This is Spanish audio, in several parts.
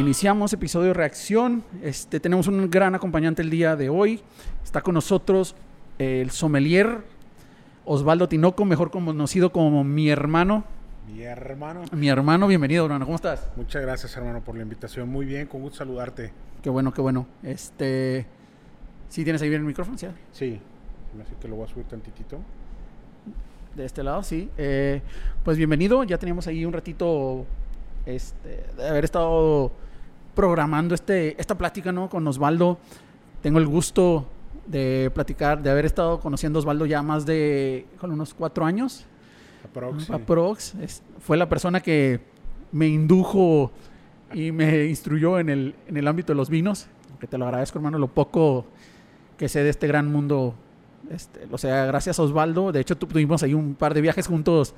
Iniciamos episodio reacción. Este, tenemos un gran acompañante el día de hoy. Está con nosotros el sommelier Osvaldo Tinoco, mejor conocido como mi hermano. Mi hermano. Mi hermano, bienvenido, hermano. ¿Cómo estás? Muchas gracias, hermano, por la invitación. Muy bien, con gusto saludarte. Qué bueno, qué bueno. Este, ¿sí tienes ahí bien el micrófono? Sí. Sí, así que lo voy a subir tantitito. De este lado, sí. Eh, pues bienvenido. Ya teníamos ahí un ratito este, de haber estado programando este, esta plática ¿no? con Osvaldo. Tengo el gusto de platicar, de haber estado conociendo a Osvaldo ya más de con unos cuatro años. Aprox. Aprox. fue la persona que me indujo y me instruyó en el, en el ámbito de los vinos. Que te lo agradezco, hermano, lo poco que sé de este gran mundo. Este, o sea, gracias a Osvaldo. De hecho, tuvimos ahí un par de viajes juntos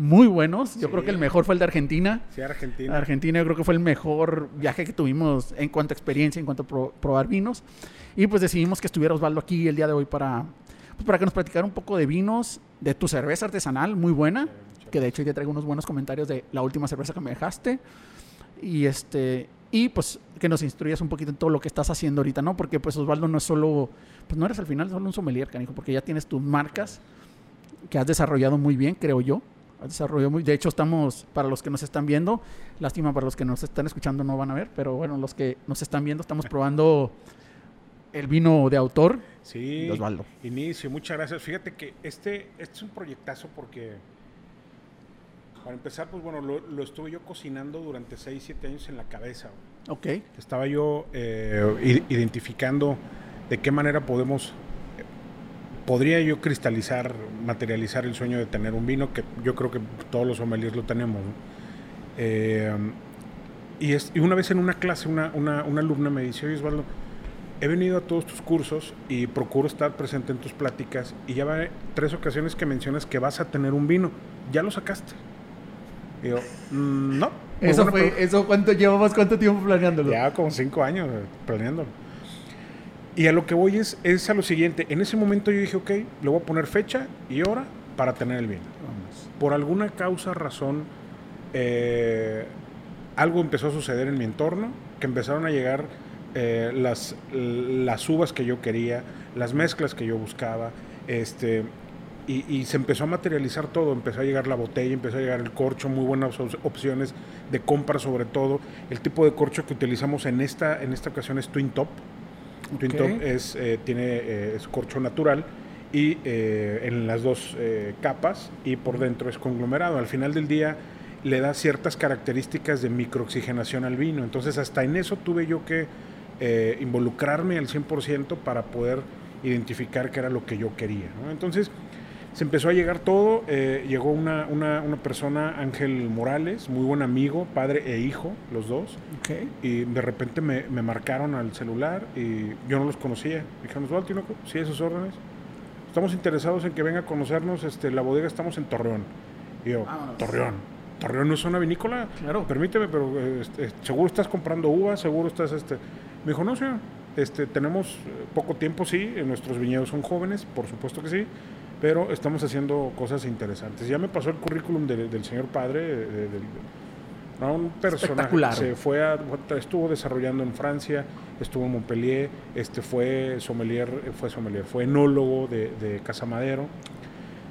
muy buenos. Yo creo que el mejor fue el de Argentina. Sí, Argentina. Argentina yo creo que fue el mejor viaje que tuvimos en cuanto a experiencia, en cuanto a probar vinos. Y pues decidimos que estuviera Osvaldo aquí el día de hoy para, pues, para que nos platicara un poco de vinos, de tu cerveza artesanal, muy buena. que de hecho te traigo unos buenos comentarios de la última cerveza que me dejaste. Y este y pues que nos instruyas un poquito en todo lo que estás haciendo ahorita, ¿no? Porque pues Osvaldo no es solo, pues no eres al final solo un sommelier, canijo, porque ya tienes tus marcas que has desarrollado muy bien, creo yo desarrolló muy. De hecho, estamos, para los que nos están viendo, lástima para los que nos están escuchando no van a ver, pero bueno, los que nos están viendo, estamos probando el vino de autor sí, de Osvaldo. Inicio, muchas gracias. Fíjate que este, este es un proyectazo porque, para empezar, pues bueno, lo, estuve yo cocinando durante 6, 7 años en la cabeza. Ok. Estaba yo eh, identificando de qué manera podemos podría yo cristalizar, materializar el sueño de tener un vino, que yo creo que todos los sommeliers lo tenemos. Eh, y, es, y, una vez en una clase, una, una, una, alumna me dice, oye Osvaldo, he venido a todos tus cursos y procuro estar presente en tus pláticas y ya va tres ocasiones que mencionas que vas a tener un vino. ¿Ya lo sacaste? Y yo, mm, no. Eso fue, eso cuánto llevamos, cuánto tiempo planeándolo? Ya como cinco años eh, planeándolo. Y a lo que voy es, es a lo siguiente. En ese momento yo dije, ok, le voy a poner fecha y hora para tener el vino. Por alguna causa, razón, eh, algo empezó a suceder en mi entorno, que empezaron a llegar eh, las, las uvas que yo quería, las mezclas que yo buscaba, este, y, y, se empezó a materializar todo, empezó a llegar la botella, empezó a llegar el corcho, muy buenas opciones de compra sobre todo. El tipo de corcho que utilizamos en esta, en esta ocasión es Twin Top, Twin Top es, eh, tiene eh, corcho natural y eh, en las dos capas y por dentro es conglomerado. Al final del día le da ciertas características de microoxigenación al vino. Entonces hasta en eso tuve yo que involucrarme al 100% para poder identificar qué era lo que yo quería. Entonces se empezó a llegar todo, eh, llegó una, una, una, persona, Ángel Morales, muy buen amigo, padre e hijo, los dos, y de repente me, me, marcaron al celular y yo no los conocía. Me dijeron, Osvaldo, sí, esos órdenes. Estamos interesados en que venga a conocernos, este, la bodega estamos en Torreón. Y yo, Torreón. Torreón no es una vinícola. Claro. Permíteme, pero este, seguro estás comprando uvas, seguro estás este. Me dijo, no, señor, este, tenemos eh, poco tiempo, sí, nuestros viñedos son jóvenes, por supuesto que sí pero estamos haciendo cosas interesantes. Ya me pasó el currículum del señor padre, de, un personaje se fue a, estuvo desarrollando en Francia, estuvo en Montpellier, este fue sommelier, fue sommelier, fue enólogo de, de Casa Madero.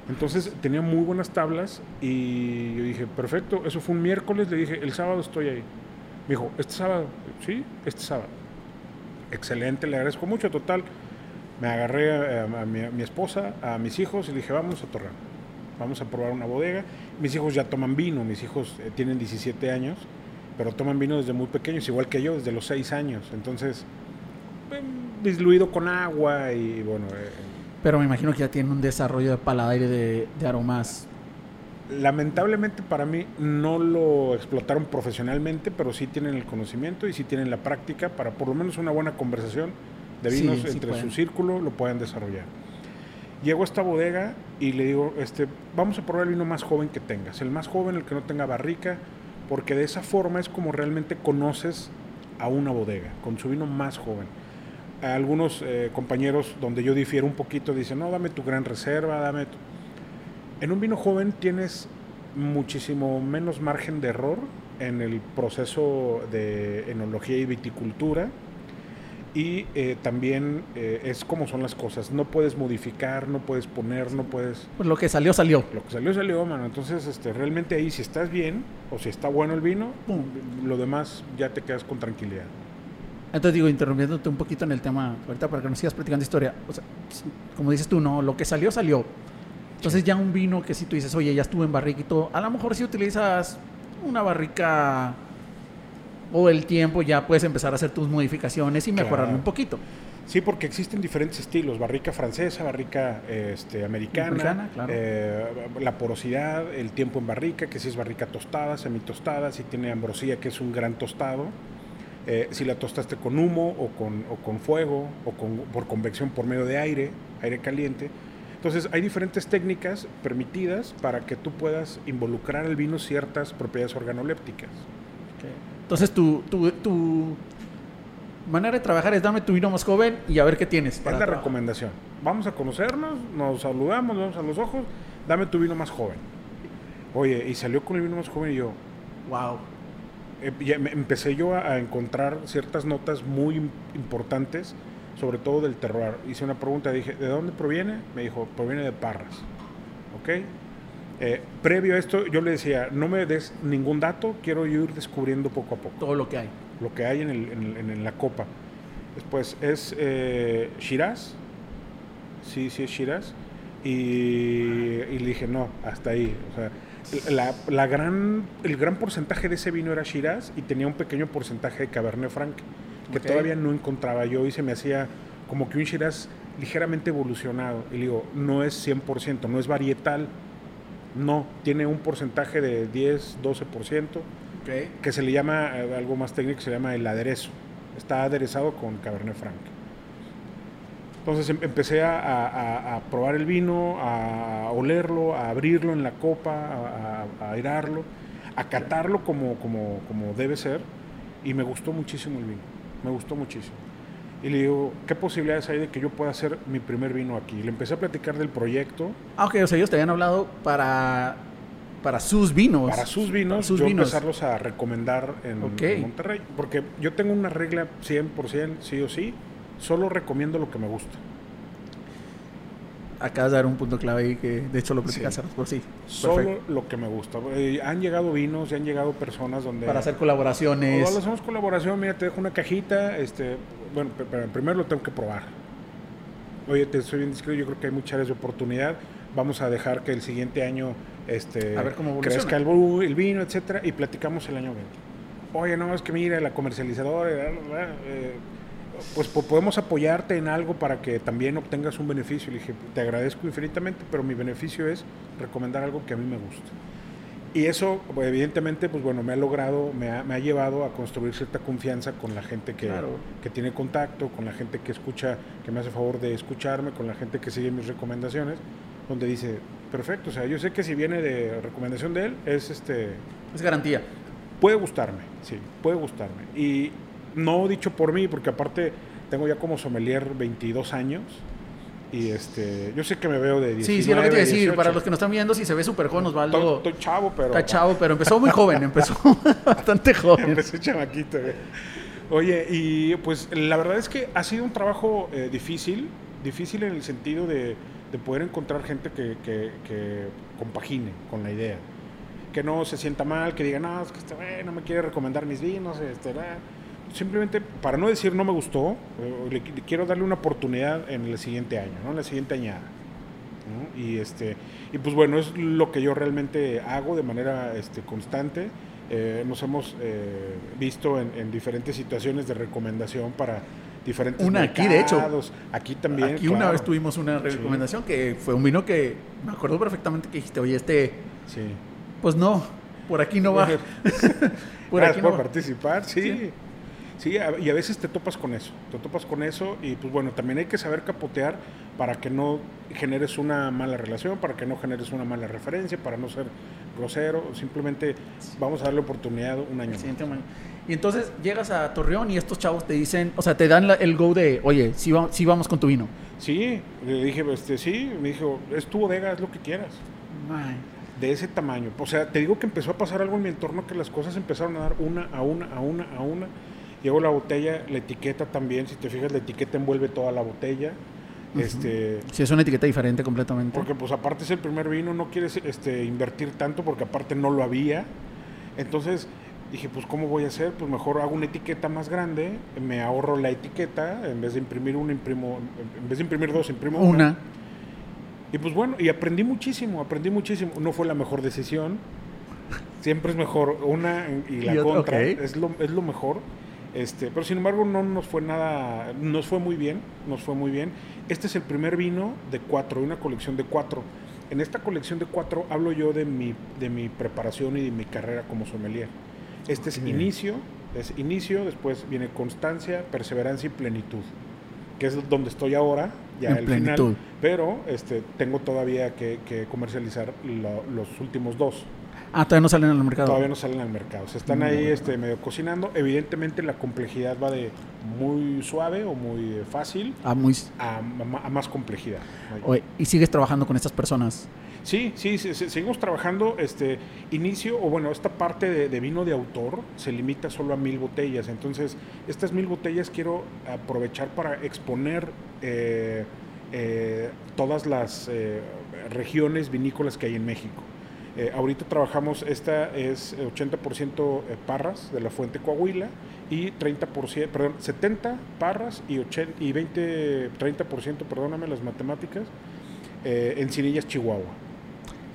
Entonces tenía muy buenas tablas y yo dije, perfecto, eso fue un miércoles, le dije, el sábado estoy ahí. Me dijo, ¿este sábado? Sí, este sábado. Excelente, le agradezco mucho, total me agarré a, mi, esposa, a mis hijos y le dije, vamos a Torreón, vamos a probar una bodega. Mis hijos ya toman vino, mis hijos eh, tienen 17 años, pero toman vino desde muy pequeños, igual que yo, desde los 6 años. Entonces, diluido con agua y bueno... Eh, pero me imagino que ya tienen un desarrollo de paladar y de, de aromas lamentablemente para mí no lo explotaron profesionalmente, pero sí tienen el conocimiento y sí tienen la práctica para por lo menos una buena conversación de vinos entre su círculo lo pueden desarrollar. Llego a esta bodega y le digo, este, vamos a probar el vino más joven que tengas, el más joven, el que no tenga barrica, porque de esa forma es como realmente conoces a una bodega, con su vino más joven. algunos eh, compañeros donde yo difiero un poquito dicen, no, dame tu gran reserva, dame En un vino joven tienes muchísimo menos margen de error en el proceso de enología y viticultura y eh, también eh, es como son las cosas. No puedes modificar, no puedes poner, no puedes... Pues lo que salió, salió. Lo que salió, salió, mano. Entonces, este, realmente ahí si estás bien o si está bueno el vino, pum, lo demás ya te quedas con tranquilidad. Entonces digo, interrumpiéndote un poquito en el tema, ahorita para que nos sigas platicando historia, o sea, como dices tú, no, lo que salió, salió. Entonces ya un vino que si tú dices, oye, ya estuve en todo, a lo mejor si utilizas una barrica o el tiempo ya puedes empezar a hacer tus modificaciones y mejorarlo un poquito. Sí, porque existen diferentes estilos, barrica francesa, barrica este, americana, eh, la porosidad, el tiempo en barrica, que si es barrica tostada, semitostada, si tiene ambrosía, que es un gran tostado, eh, si la tostaste con humo o con, o con fuego o con, por convección por medio de aire, aire caliente. Entonces hay diferentes técnicas permitidas para que tú puedas involucrar al vino ciertas propiedades organolépticas. Entonces tu, tu, tu, manera de trabajar es dame tu vino más joven y a ver qué tienes. Para es la recomendación. Vamos a conocernos, nos saludamos, vamos a los ojos, dame tu vino más joven. Oye, y salió con el vino más joven y yo, wow. Eh, empecé yo a, encontrar ciertas notas muy importantes, sobre todo del terror. Hice una pregunta, dije, ¿de dónde proviene? Me dijo, proviene de Parras. ¿Ok? Eh, previo a esto, yo le decía, no me des ningún dato, quiero ir descubriendo poco a poco. Todo lo que hay. Lo que hay en, el, en, la copa. Después es eh, Shiraz. Sí, sí es Shiraz. Y, y, le dije, no, hasta ahí. O sea, la, la, gran, el gran porcentaje de ese vino era Shiraz y tenía un pequeño porcentaje de Cabernet Franc, que todavía no encontraba yo y se me hacía como que un Shiraz ligeramente evolucionado. Y le digo, no es 100%, no es varietal no, tiene un porcentaje de 10, 12%, que se le llama, eh, algo más técnico, se llama el aderezo. Está aderezado con Cabernet Franc. Entonces em, empecé a, probar el vino, a olerlo, a abrirlo en la copa, a, airarlo, a catarlo como, como, como debe ser. Y me gustó muchísimo el vino. Me gustó muchísimo. Y le digo, ¿qué posibilidades hay de que yo pueda hacer mi primer vino aquí? Le empecé a platicar del proyecto. Ah, ok, o sea, ellos te habían hablado para, para sus vinos. Para sus vinos, sus yo empezarlos a recomendar en, Monterrey. Porque yo tengo una regla 100%, sí o sí, solo recomiendo lo que me gusta. Acabas de dar un punto clave ahí que de hecho lo platicaste por sí. Solo lo que me gusta. Eh, han llegado vinos y han llegado personas donde... Para hacer colaboraciones. Cuando hacemos colaboración, mira, te dejo una cajita, este, bueno, pero primero lo tengo que probar. Oye, te soy bien discreto, yo creo que hay muchas áreas de oportunidad. Vamos a dejar que el siguiente año este, a ver cómo crezca el, el, vino, etcétera, y platicamos el año 20. Oye, no, es que mira, la comercializadora, eh, pues podemos apoyarte en algo para que también obtengas un beneficio. Le dije, te agradezco infinitamente, pero mi beneficio es recomendar algo que a mí me gusta. Y eso, pues, evidentemente, pues bueno, me ha logrado, me ha, me ha, llevado a construir cierta confianza con la gente que, que tiene contacto, con la gente que escucha, que me hace favor de escucharme, con la gente que sigue mis recomendaciones, donde dice, perfecto, o sea, yo sé que si viene de recomendación de él, es este... Es garantía. Puede gustarme, sí, puede gustarme. Y no dicho por mí, porque aparte tengo ya como sommelier 22 años, y este, yo sé que me veo de 19, Sí, sí, lo que te decir. Para los que nos están viendo, si se ve súper joven, Osvaldo. Estoy, chavo, pero. Está chavo, pero empezó muy joven, empezó bastante joven. Empecé chamaquito. Eh. Oye, y pues la verdad es que ha sido un trabajo eh, difícil, difícil en el sentido de, de poder encontrar gente que, que, que, compagine con la idea. Que no se sienta mal, que diga, no, es que este, no me quiere recomendar mis vinos, este, simplemente, para no decir no me gustó, eh, le, quiero darle una oportunidad en el siguiente año, ¿no? En la siguiente añada. Y, este, y pues bueno, es lo que yo realmente hago de manera este, constante. Eh, nos hemos eh, visto en, diferentes situaciones de recomendación para diferentes Una aquí, de hecho. Aquí también. Aquí una vez tuvimos una recomendación que fue un vino que me acuerdo perfectamente que dijiste, oye, este... Sí. Pues no, por aquí no va. por aquí no participar, sí. Sí, y a veces te topas con eso, te topas con eso y pues bueno, también hay que saber capotear para que no generes una mala relación, para que no generes una mala referencia, para no ser grosero, simplemente vamos a darle oportunidad un año. Y entonces llegas a Torreón y estos chavos te dicen, o sea, te dan el go de, oye, sí, sí vamos con tu vino. Sí, le dije, este, sí, me dijo, es tu bodega, es lo que quieras. de ese tamaño. O sea, te digo que empezó a pasar algo en mi entorno que las cosas empezaron a dar una a una, a una, a una. Llegó la botella, la etiqueta también, si te fijas, la etiqueta envuelve toda la botella. Este, Sí, es una etiqueta diferente completamente. porque pues aparte es el primer vino, no quieres este, invertir tanto porque aparte no lo había. Entonces dije, pues ¿cómo voy a hacer? Pues mejor hago una etiqueta más grande, me ahorro la etiqueta, en vez de imprimir una, imprimo, en vez de imprimir dos, imprimo una. una. Y pues bueno, y aprendí muchísimo, aprendí muchísimo. No fue la mejor decisión. Siempre es mejor una y la Y otra, contra. Es, lo, es lo mejor. Este, pero sin embargo no nos fue nada, nos fue muy bien, nos fue muy bien. Este es el primer vino de cuatro, una colección de cuatro. En esta colección de cuatro hablo yo de mi, de mi preparación y de mi carrera como sommelier. Este es inicio, es inicio, después viene constancia, perseverancia y plenitud, que es donde estoy ahora, ya En el plenitud. final, pero este, tengo todavía que, que comercializar lo- los últimos dos. Ah, todavía no salen al mercado. Todavía no salen al mercado. Se están Muy ahí este, medio cocinando. Evidentemente la complejidad va de muy suave o muy fácil Ah, muy... a, a más complejidad. Oye, ¿Y sigues trabajando con estas personas? Sí, sí, sí, sí, seguimos trabajando. Este inicio, o bueno, esta parte de, de vino de autor se limita solo a mil botellas. Entonces, estas mil botellas quiero aprovechar para exponer eh, eh, todas las eh, regiones vinícolas que hay en México. Eh, ahorita trabajamos, esta es 80% Parras de la Fuente Coahuila y 30%, perdón, 70 Parras y, 80, y 20, 30%, perdóname las matemáticas, eh, Encinillas, Chihuahua.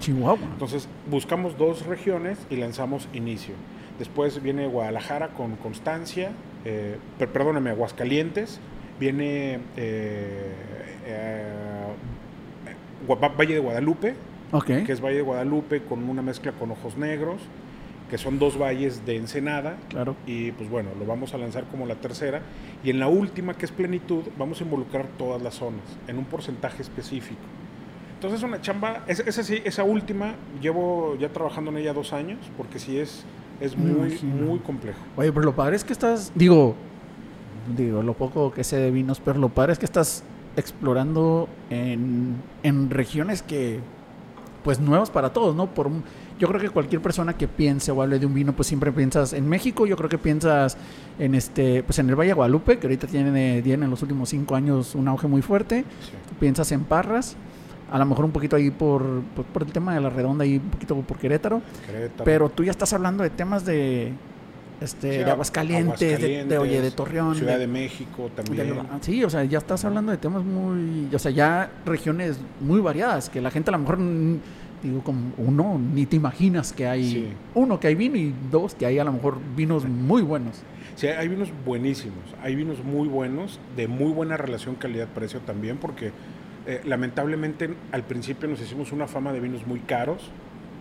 Chihuahua. Entonces buscamos dos regiones y lanzamos inicio. Después viene Guadalajara con Constancia, eh, per- perdóname, Aguascalientes, viene eh, eh, Valle de Guadalupe, Que es Valle de Guadalupe con una mezcla con ojos negros, que son dos valles de Ensenada, Claro. y pues bueno, lo vamos a lanzar como la tercera. Y en la última, que es plenitud, vamos a involucrar todas las zonas en un porcentaje específico. Entonces una chamba, esa, esa sí, esa última, llevo ya trabajando en ella dos años, porque sí es, es muy, imagino. muy complejo. Oye, pero lo padre es que estás, digo, digo, lo poco que sé de vinos, pero lo padre es que estás explorando en, en regiones que, pues, nuevas para todos, ¿no? Por un- yo creo que cualquier persona que piense o hable de un vino, pues siempre piensas en México, yo creo que piensas en este, pues en el Valle de Guadalupe, que ahorita tiene, tiene en los últimos cinco años un auge muy fuerte, Sí. piensas en Parras, a lo mejor un poquito ahí por, por, por el tema de la redonda, ahí un poquito por Querétaro, Querétaro. pero tú ya estás hablando de temas de este de Aguascalientes, de- oye, de Torreón, Ciudad de- de México de- también. sí, o sea, ya estás hablando de temas muy, o sea, ya regiones muy variadas que la gente a lo mejor mm, digo como uno ni te imaginas que hay Sí. uno que hay vino y dos que hay a lo mejor vinos muy buenos. Sí, hay vinos buenísimos, hay vinos muy buenos, de muy buena relación calidad-precio también, porque eh, lamentablemente al principio nos hicimos una fama de vinos muy caros,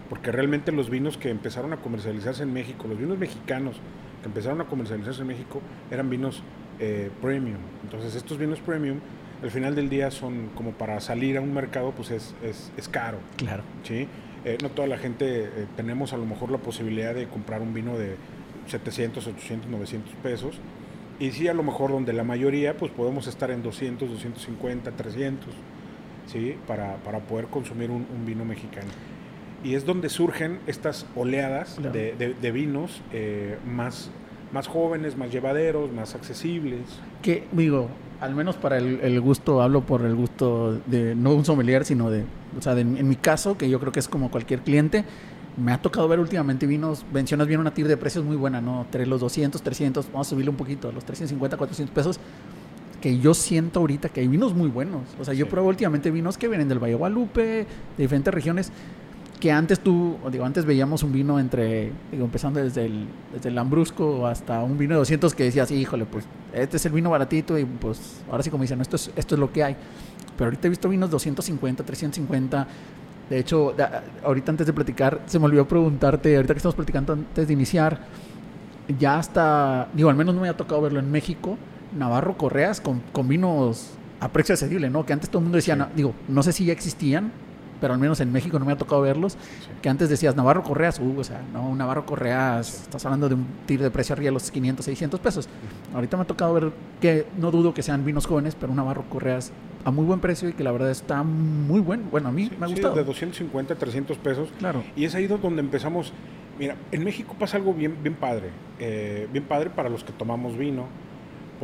porque realmente los vinos que empezaron a comercializarse en México, los vinos mexicanos que empezaron a comercializarse en México, eran vinos eh, premium. Entonces estos vinos premium, al final del día son como para salir a un mercado, pues es, es, es caro. Claro. ¿sí? Eh, no toda la gente eh, tenemos a lo mejor la posibilidad de comprar un vino de 700, 800, 900 pesos. Y sí, a lo mejor donde la mayoría, pues podemos estar en 200, 250, 300, ¿sí? Para, para poder consumir un, un vino mexicano. Y es donde surgen estas oleadas Claro. de, de- de vinos eh, más, más jóvenes, más llevaderos, más accesibles. Que digo, al menos para el, el gusto, hablo por el gusto de no un sommelier, sino de, o sea, de- en mi caso, que yo creo que es como cualquier cliente, me ha tocado ver últimamente vinos, mencionas bien una tir de precios muy buena, ¿no? Entre los 200, 300, vamos a subirle un poquito, los 350, 400 pesos, que yo siento ahorita que hay vinos muy buenos. O sea, yo Sí. pruebo últimamente vinos que vienen del Valle de Guadalupe, de diferentes regiones, que antes tú, digo, antes veíamos un vino entre, digo, empezando desde el, desde el Lambrusco hasta un vino de 200 que decías, híjole, pues este es el vino baratito y pues ahora sí como dicen, esto es, esto es lo que hay. Pero ahorita he visto vinos 250, 350. De hecho, ahorita antes de platicar, se me olvidó preguntarte, ahorita que estamos platicando antes de iniciar, ya hasta, digo, al menos no me ha tocado verlo en México, Navarro Correas con, con vinos a precio accesible, ¿no? Que antes todo el mundo decía, Sí. no- digo, no sé si ya existían, pero al menos en México no me ha tocado verlos, que antes decías Navarro Correas, uh, o sea, no, Navarro Correas, estás hablando de un tir de precio arriba de los 500, 600 pesos. Ahorita me ha tocado ver que no dudo que sean vinos jóvenes, pero un Navarro Correas a muy buen precio y que la verdad está muy bueno. Bueno, a mí me ha gustado. de 250, 300 pesos. Claro. Y es ahí donde empezamos. Mira, en México pasa algo bien, bien padre. eh, bien padre para los que tomamos vino.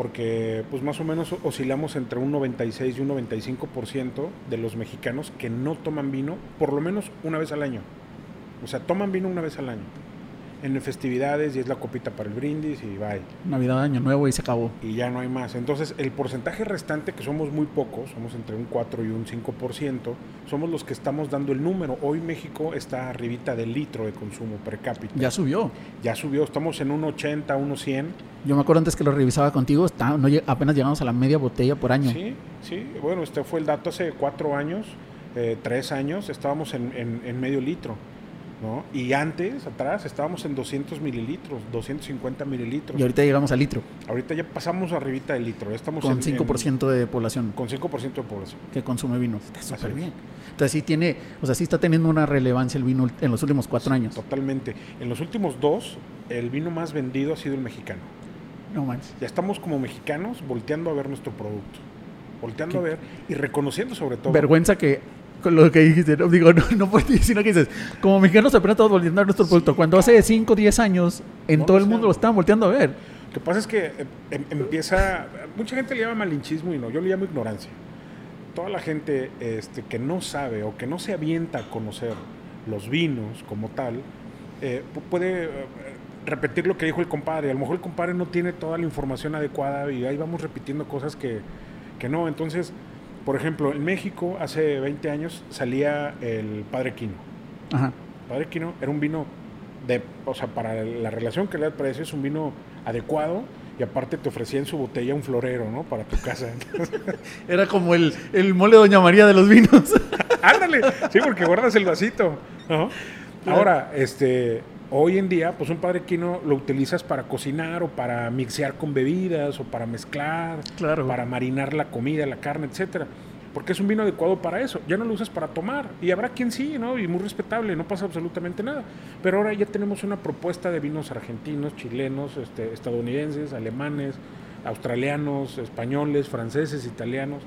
Porque pues más o menos oscilamos entre un 96 y un 95% de los mexicanos que no toman vino por lo menos una vez al año. O sea, toman vino una vez al año. En festividades y es la copita para el brindis y bye Navidad, Año Nuevo y se acabó. y ya no hay más. Entonces, el porcentaje restante, que somos muy pocos, somos entre un 4 y un 5%, somos los que estamos dando el número. Hoy México está arribita del litro de consumo per cápita. Ya subió. Ya subió, estamos en un 80, un 100. Yo me acuerdo antes que lo revisaba contigo, está, no, lleg- apenas llegamos a la media botella por año. Sí, sí. Bueno, este fue el dato hace cuatro años, eh, tres años, estábamos en, en- en medio litro. ¿No? Y antes, atrás, estábamos en 200 mililitros, 250 mililitros. Y ahorita llegamos al litro, Ahorita ya pasamos arribita del litro, ya estamos con en- en- 5% de población con 5% de población. que consume vino. Está súper es. bien. Entonces sí tiene, o sea, sí está teniendo una relevancia el vino en los últimos cuatro años. Totalmente. En los últimos dos, el vino más vendido ha sido el mexicano. No manches. Ya estamos como mexicanos volteando a ver nuestro producto. Volteando ¿Qué? a ver y reconociendo sobre todo. Vergüenza que con lo que dijiste, no, digo, no, no puedes decir, sino que dices, como mexicanos apenas estamos volteando a nuestro producto, cuando hace 5 o 10 años en No todo el mundo lo estaban volteando a ver. Lo que pasa es que eh, em- empieza. Mucha gente le llama malinchismo y no, yo le llamo ignorancia. Toda la gente este, que no sabe o que no se avienta a conocer los vinos como tal, eh, pu- puede eh, repetir lo que dijo el compadre. A lo mejor el compadre no tiene toda la información adecuada y ahí vamos repitiendo cosas que, que no. Entonces, por ejemplo, en México hace 20 años salía el Padre Quino. Ajá. Padre Quino era un vino de, o sea, para la relación que le precio es un vino adecuado y aparte te ofrecía en su botella un florero, ¿no? Para tu casa. Era como el, el mole Doña María de los vinos. Ándale, sí, porque guardas el vasito. ¿no? Ahora, este, hoy en día, pues un Padre Quino lo utilizas para cocinar o para mixear con bebidas o para mezclar, Claro. para marinar la comida, la carne, etcétera. Porque es un vino adecuado para eso. Ya no lo usas para tomar. Y habrá quien sí, ¿no? Y muy respetable, no pasa absolutamente nada. Pero ahora ya tenemos una propuesta de vinos argentinos, chilenos, este, estadounidenses, alemanes, australianos, españoles, franceses, italianos,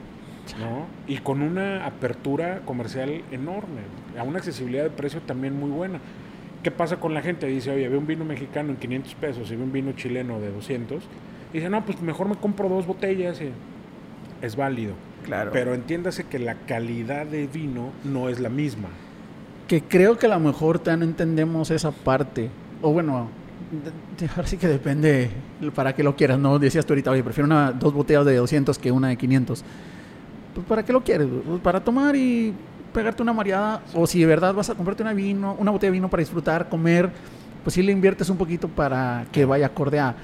¿no? Y con una apertura comercial enorme, a una accesibilidad de precio también muy buena. ¿Qué pasa con la gente? Dice, oye, ve un vino mexicano en 500 pesos y ve un vino chileno de 200. Y dice, no, pues mejor me compro dos botellas y es válido. Claro. Pero entiéndase que la calidad de vino no es la misma. que creo que a lo mejor ya no entendemos esa parte. O bueno, ahora sí que depende para qué lo quieras, ¿no? Decías tú ahorita, oye, prefiero una, dos botellas de 200 que una de 500. Pues para qué lo quieres, Pues, para tomar y pegarte una mareada. O si de verdad vas a comprarte una vino, una botella de vino para disfrutar, comer, pues sí le inviertes un poquito para que vaya acorde a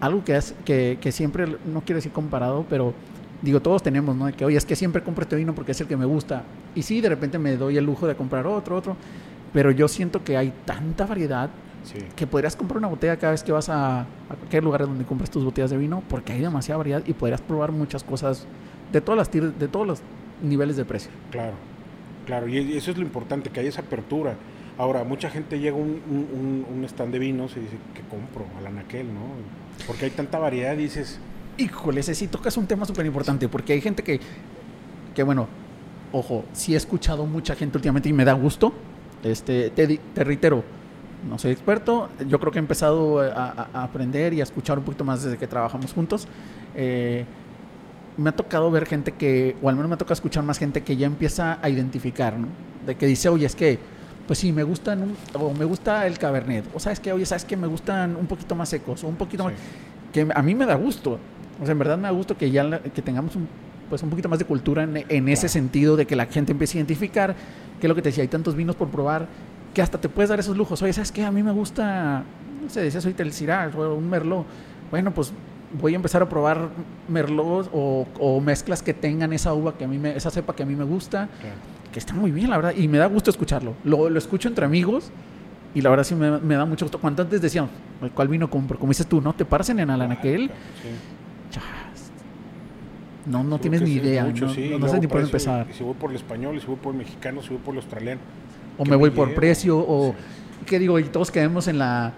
algo que, es, que, que siempre, no quiero decir comparado, pero digo, todos tenemos, ¿no? De que, oye, es que siempre compro este vino porque es el que me gusta. Y sí, de repente me doy el lujo de comprar otro, otro. Pero yo siento que hay tanta variedad Sí. que podrías comprar una botella cada vez que vas a, a cualquier lugar donde compras tus botellas de vino porque hay demasiada variedad y podrías probar muchas cosas de todas las de todos los niveles de precio. Claro, claro, y eso es lo importante, que hay esa apertura. Ahora, mucha gente llega a un, un- stand de vinos y dice, ¿qué compro? Al anaquel, ¿no? Porque hay tanta variedad, dices, Híjole, ese sí tocas un tema súper importante porque hay gente que, que bueno, ojo, sí he escuchado mucha gente últimamente y me da gusto. Este, te, te reitero, no soy experto, yo creo que he empezado a- a aprender y a escuchar un poquito más desde que trabajamos juntos. Eh, me ha tocado ver gente que, o al menos me ha tocado escuchar más gente que ya empieza a identificar, ¿no? De que dice, oye, es que, pues sí, me gustan, un- o me gusta el cabernet, o sabes que, oye, sabes que me gustan un poquito más secos, o un poquito más que a mí me da gusto. O sea, en verdad me da gusto que ya la- que tengamos un, pues un poquito más de cultura en, en ese sentido de que la gente empiece a identificar que es lo que te decía, hay tantos vinos por probar que hasta te puedes dar esos lujos. Oye, ¿sabes qué? A mí me gusta, no sé, decías ahorita el Syrah o un Merlot. Bueno, pues voy a empezar a probar Merlots o, o mezclas que tengan esa uva que a mí me, esa cepa que a mí me gusta, claro. que está muy bien, la verdad, y me da gusto escucharlo. Lo, lo escucho entre amigos y la verdad sí me, me da mucho gusto. Cuando antes decíamos, ¿cuál vino compro? Como dices tú, ¿no? Te paras en el Alanaquel Claro, sí. No, no tienes ni idea. mucho, no sí, no- no ni por empezar. Y si voy por el español, y si voy por el mexicano, si voy por el australiano. O ¿qué me voy me por precio, o Sí. ¿qué digo? Y todos quedamos en la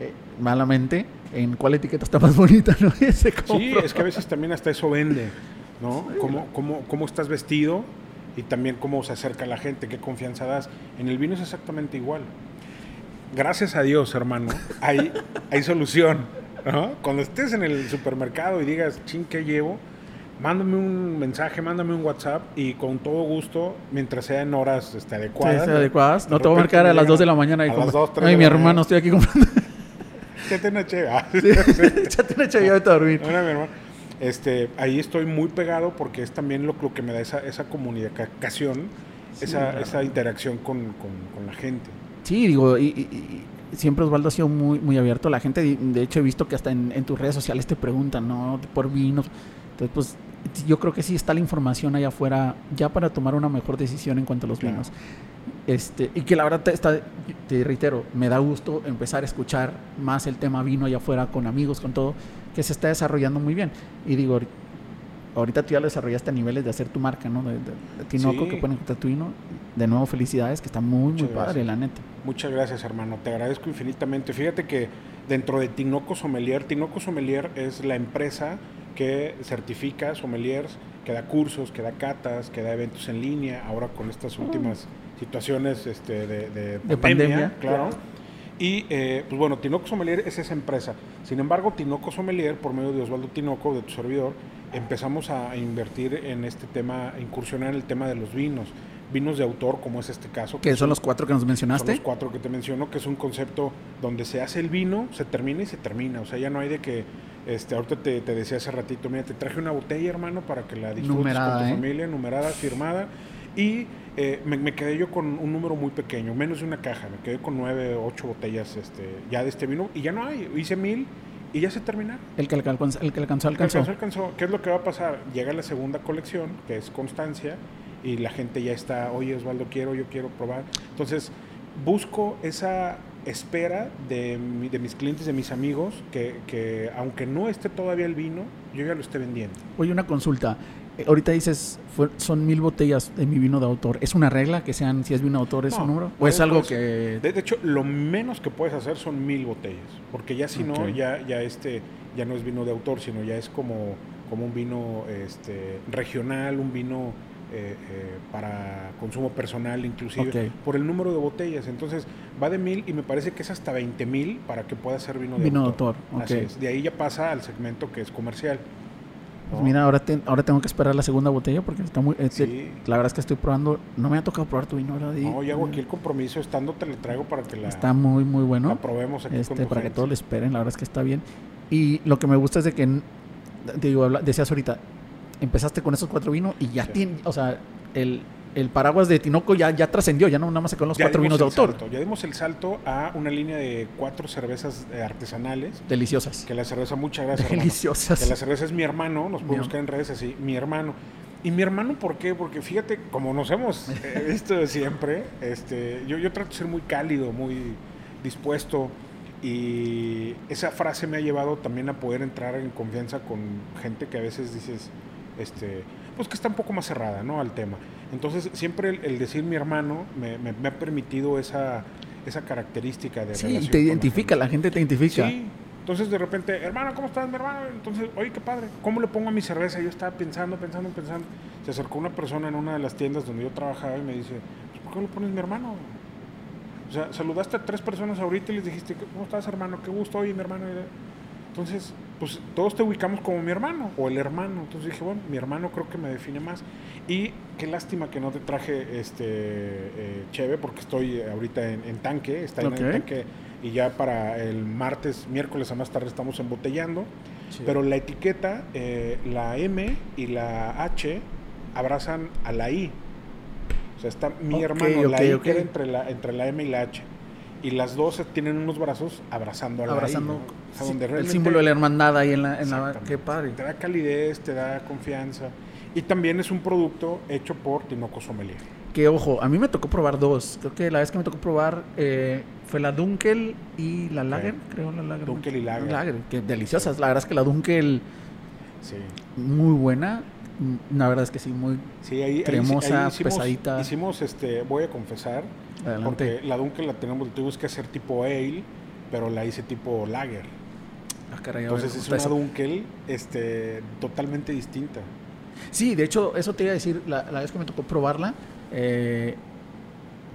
eh, malamente en cuál etiqueta está más bonita, ¿no? sí, es que a veces también hasta eso vende, ¿no? cómo, cómo, cómo estás vestido y también cómo se acerca la gente, qué confianza das. En el vino es exactamente igual. Gracias a Dios, hermano, hay, hay solución. Cuando estés en el supermercado y digas, ching, ¿qué llevo? Mándame un mensaje, mándame un WhatsApp y con todo gusto, mientras sea en horas este, adecuadas. Sí, adecuadas. No te voy a marcar a las 2 de la mañana. Y a las 2, 3 Ay, mi hermano, estoy aquí comprando. Échate una chévere. Ah. Échate una chévere a dormir. mi hermano. Este, ahí estoy muy pegado porque es también lo, lo que me da esa, esa comunicación, esa, esa interacción con, con, con, la gente. Sí, digo, y, y, siempre Osvaldo ha sido muy, muy abierto. La gente, de hecho, he visto que hasta en, en tus redes sociales te preguntan, ¿no? Por vinos. Entonces, pues yo creo que sí está la información allá afuera ya para tomar una mejor decisión en cuanto a los vinos. Este, y que la verdad te, está, te reitero, me da gusto empezar a escuchar más el tema vino allá afuera con amigos, con todo, que se está desarrollando muy bien. Y digo, ahorita tú ya lo desarrollaste a niveles de hacer tu marca, ¿no? De, Tinoco, que pueden encontrar tu vino. De nuevo, felicidades, que está muy, muy padre, la neta. Muchas gracias, hermano. Te agradezco infinitamente. Fíjate que dentro de Tinoco Sommelier, Tinoco Sommelier es la empresa que certifica sommeliers, que da cursos, que da catas, que da eventos en línea, ahora con estas últimas situaciones este, de, pandemia, claro. Y eh, pues bueno, Tinoco Sommelier es esa empresa. Sin embargo, Tinoco Sommelier, por medio de Osvaldo Tinoco, de tu servidor, empezamos a invertir en este tema, a incursionar en el tema de los vinos. Vinos de autor, como es este caso. ¿Que son los cuatro que nos mencionaste? Son los cuatro que te menciono, que es un concepto donde se hace el vino, se termina y se termina. O sea, ya no hay de que este, ahorita te, decía hace ratito, mira, te traje una botella, hermano, para que la disfrutes con tu ¿eh? familia, numerada, firmada. Y eh, me, quedé yo con un número muy pequeño, menos de una caja. Me quedé con nueve, ocho botellas este, ya de este vino y ya no hay. Hice mil y ya se terminaron. El que alcanzó, el que alcanzó, alcanzó. alcanzó. ¿Qué es lo que va a pasar? Llega la segunda colección, que es Constancia, y la gente ya está, oye Osvaldo, quiero, yo quiero probar. Entonces, busco esa espera de, de, mis clientes, de mis amigos, que, que, aunque no esté todavía el vino, yo ya lo esté vendiendo. Oye, una consulta. Ahorita dices, son mil botellas de mi vino de autor. ¿Es una regla que sean, si es vino de autor, es un número? ¿O es algo que...? De, hecho, lo menos que puedes hacer son mil botellas. Porque ya si no, ya, ya, este, ya no es vino de autor, sino ya es como, como un vino este, regional, un vino eh, eh, para consumo personal inclusive, por el número de botellas. Entonces va de mil y me parece que es hasta 20 mil para que pueda ser vino de vino autor. De ahí ya pasa al segmento que es comercial. Pues mira, ahora, ahora tengo que esperar la segunda botella porque está muy... Este, la verdad es que estoy probando... No me ha tocado probar tu vino. no, yo hago aquí el compromiso. Estando te le traigo para que la... Está muy, muy bueno. La probemos aquí este, Para que todos le esperen. La verdad es que está bien. Y lo que me gusta es de que... Digo, decías ahorita, empezaste con esos cuatro vinos y ya tiene, o sea, el, el, paraguas de Tinoco ya, ya trascendió, ya no nada más se con los cuatro vinos de autor. ya dimos el salto a una línea de cuatro cervezas eh, artesanales. Deliciosas. Que la cerveza, muchas gracias. Deliciosas. Que la cerveza es mi hermano, nos podemos buscar en redes así, mi hermano. Y mi hermano, ¿por qué? Porque fíjate, como nos hemos eh, visto siempre, este, yo, yo trato de ser muy cálido, muy dispuesto. Y esa frase me ha llevado también a poder entrar en confianza con gente que a veces dices, este, pues que está un poco más cerrada ¿no? al tema. Entonces, siempre el, decir mi hermano me, me, ha permitido esa, esa característica de Sí, te identifica, la gente. te identifica. Sí, entonces de repente, hermano, ¿cómo estás, mi hermano? Entonces, oye, qué padre, ¿cómo le pongo a mi cerveza? Yo estaba pensando, pensando, pensando. Se acercó una persona en una de las tiendas donde yo trabajaba y me dice, pues, ¿por qué le pones mi hermano? O sea, saludaste a tres personas ahorita y les dijiste, ¿cómo estás, hermano? Qué gusto, oye, mi hermano. Entonces, pues todos te ubicamos como mi hermano o el hermano. Entonces dije, bueno, mi hermano creo que me define más. Y qué lástima que no te traje este eh, Cheve, porque estoy ahorita en, tanque, está en tanque y ya para el martes, miércoles a más tarde estamos embotellando. Pero la etiqueta, eh, la M y la H abrazan a la I. O sea, está mi hermano, la I queda entre la, entre la M y la H. Y las dos tienen unos brazos abrazando a la abrazando el símbolo de la hermandad ahí en la, en la qué padre. Te da calidez te da confianza y también es un producto hecho por Tinoco Sommelier. Que ojo a mí me tocó probar dos. Creo que la vez que me tocó probar eh, fue la Dunkel y la Lager creo la Lager Dunkel y Lager, que deliciosas. La verdad es que la Dunkel sí. muy buena. La verdad es que sí muy cremosa pesadita. hicimos este voy a confesar porque la Dunkel la tenemos, tuvimos que hacer tipo ale, pero la hice tipo lager. Ah, caray, Entonces ver, es ¿cómo una eso? Dunkel este, totalmente distinta. Sí, de hecho, eso te iba a decir, la, la vez que me tocó probarla, eh,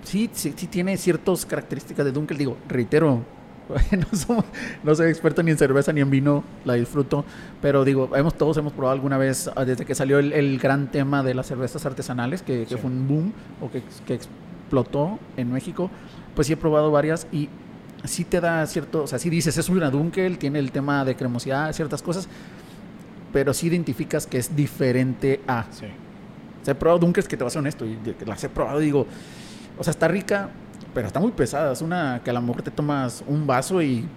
sí, sí, sí tiene ciertas características de Dunkel. Digo, reitero, no, somos- no soy experto ni en cerveza ni en vino, la disfruto, pero digo, hemos, todos hemos probado alguna vez, ah, desde que salió el, el gran tema de las cervezas artesanales, que, que Sí. fue un boom o que, que explotó en México, pues sí he probado varias y sí te da cierto, o sea, sí dices, es una Dunkel, tiene el tema de cremosidad, ciertas cosas, pero sí identificas que es diferente a... Sí. O sea, he probado Dunkers que te voy a ser honesto, y las he probado y digo, o sea, está rica, pero está muy pesada. Es una que a lo mejor te tomas un vaso y,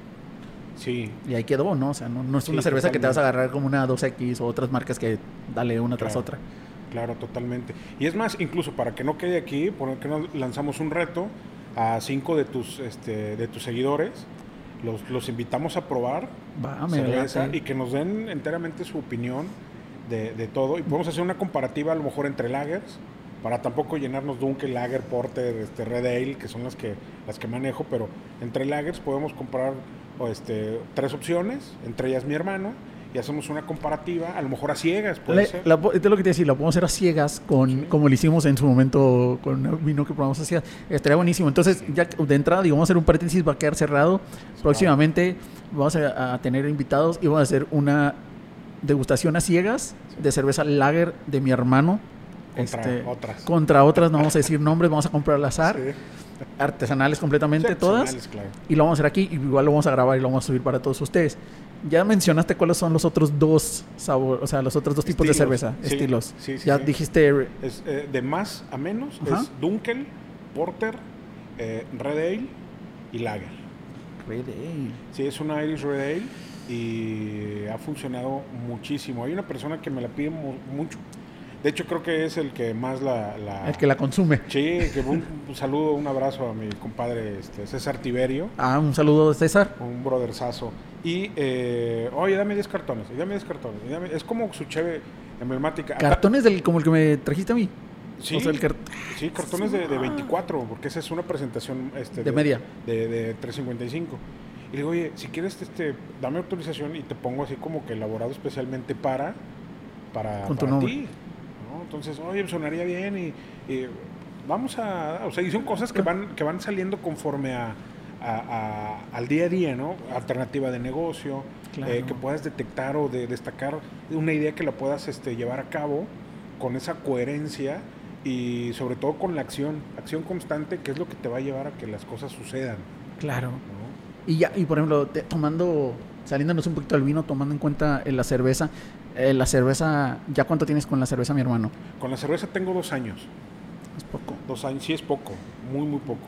Sí, y ahí quedó, ¿no? O sea, no, no es Sí, una cerveza que te vas a agarrar como una 2X o otras marcas que dale una tras otra. claro, totalmente. Y es más, incluso para que no quede aquí, por que nos lanzamos un reto a cinco de tus, este, de tus seguidores. Los, los invitamos a probar Va, cerveza y que nos den enteramente su opinión de, de todo. Y podemos hacer una comparativa a lo mejor entre lagers, para tampoco llenarnos Dunkel, Lager, Porter, este, Red Ale, que son las que, las que manejo, pero entre lagers podemos comprar este, tres opciones, entre ellas mi hermano, y hacemos una comparativa, a lo mejor a ciegas, puede ser. la es lo que te decía, la podemos hacer a ciegas con, Sí. como lo hicimos en su momento con el vino que probamos a ciegas. Estaría buenísimo. Entonces, ya de entrada, digo, vamos a hacer un paréntesis, va a quedar cerrado. Próximamente vamos a, a tener invitados y vamos a hacer una degustación a ciegas de cerveza lager de mi hermano. Contra Este, otras. Contra otras, no vamos a decir nombres, vamos a comprar al azar. Sí. Artesanales completamente Sí, todas. claro. Y lo vamos a hacer aquí, y igual lo vamos a grabar y lo vamos a subir para todos ustedes. Ya mencionaste cuáles son los otros dos sabores, o sea, los otros dos tipos de cerveza, sí, estilos. sí, sí, ya dijiste Es, eh, de más a menos Ajá. es Dunkel, Porter, eh, Red Ale y Lager. Red Ale. Sí, es una Irish Red Ale y ha funcionado muchísimo. Hay una persona que me la pide mu- mucho. De hecho, creo que es el que más la... la- El que la consume. Sí, que un, un saludo, un abrazo a mi compadre este, César Tiberio, Ah, un saludo de César. un brotherzazo. Y, eh, oye, dame 10 cartones, y dame 10 cartones. y dame- es como su cheve emblemática. Cartones del, como el que me trajiste a mí. Sí, O sea, el car- sí, cartones de, de 24, porque esa es una presentación este, De media. De, de 355. Y le digo, oye, si quieres, este, dame autorización y te pongo así como que elaborado especialmente para, para, Con para ti. ¿no? Entonces, oye, sonaría bien y, y vamos a... O sea, y son cosas que van, que van saliendo conforme a, a- a- al día a día, ¿no? Alternativa de negocio, Claro. eh, que puedas detectar o de destacar una idea que la puedas este, llevar a cabo con esa coherencia y sobre todo con la acción, acción constante, que es lo que te va a llevar a que las cosas sucedan. Claro. ¿no? Y ya, y por ejemplo, te- tomando, saliéndonos un poquito del vino, tomando en cuenta eh, la cerveza. eh, la cerveza, ¿ya cuánto tienes con la cerveza, mi hermano? Con la cerveza tengo dos años. Es poco. Dos años, sí es poco, muy, muy poco.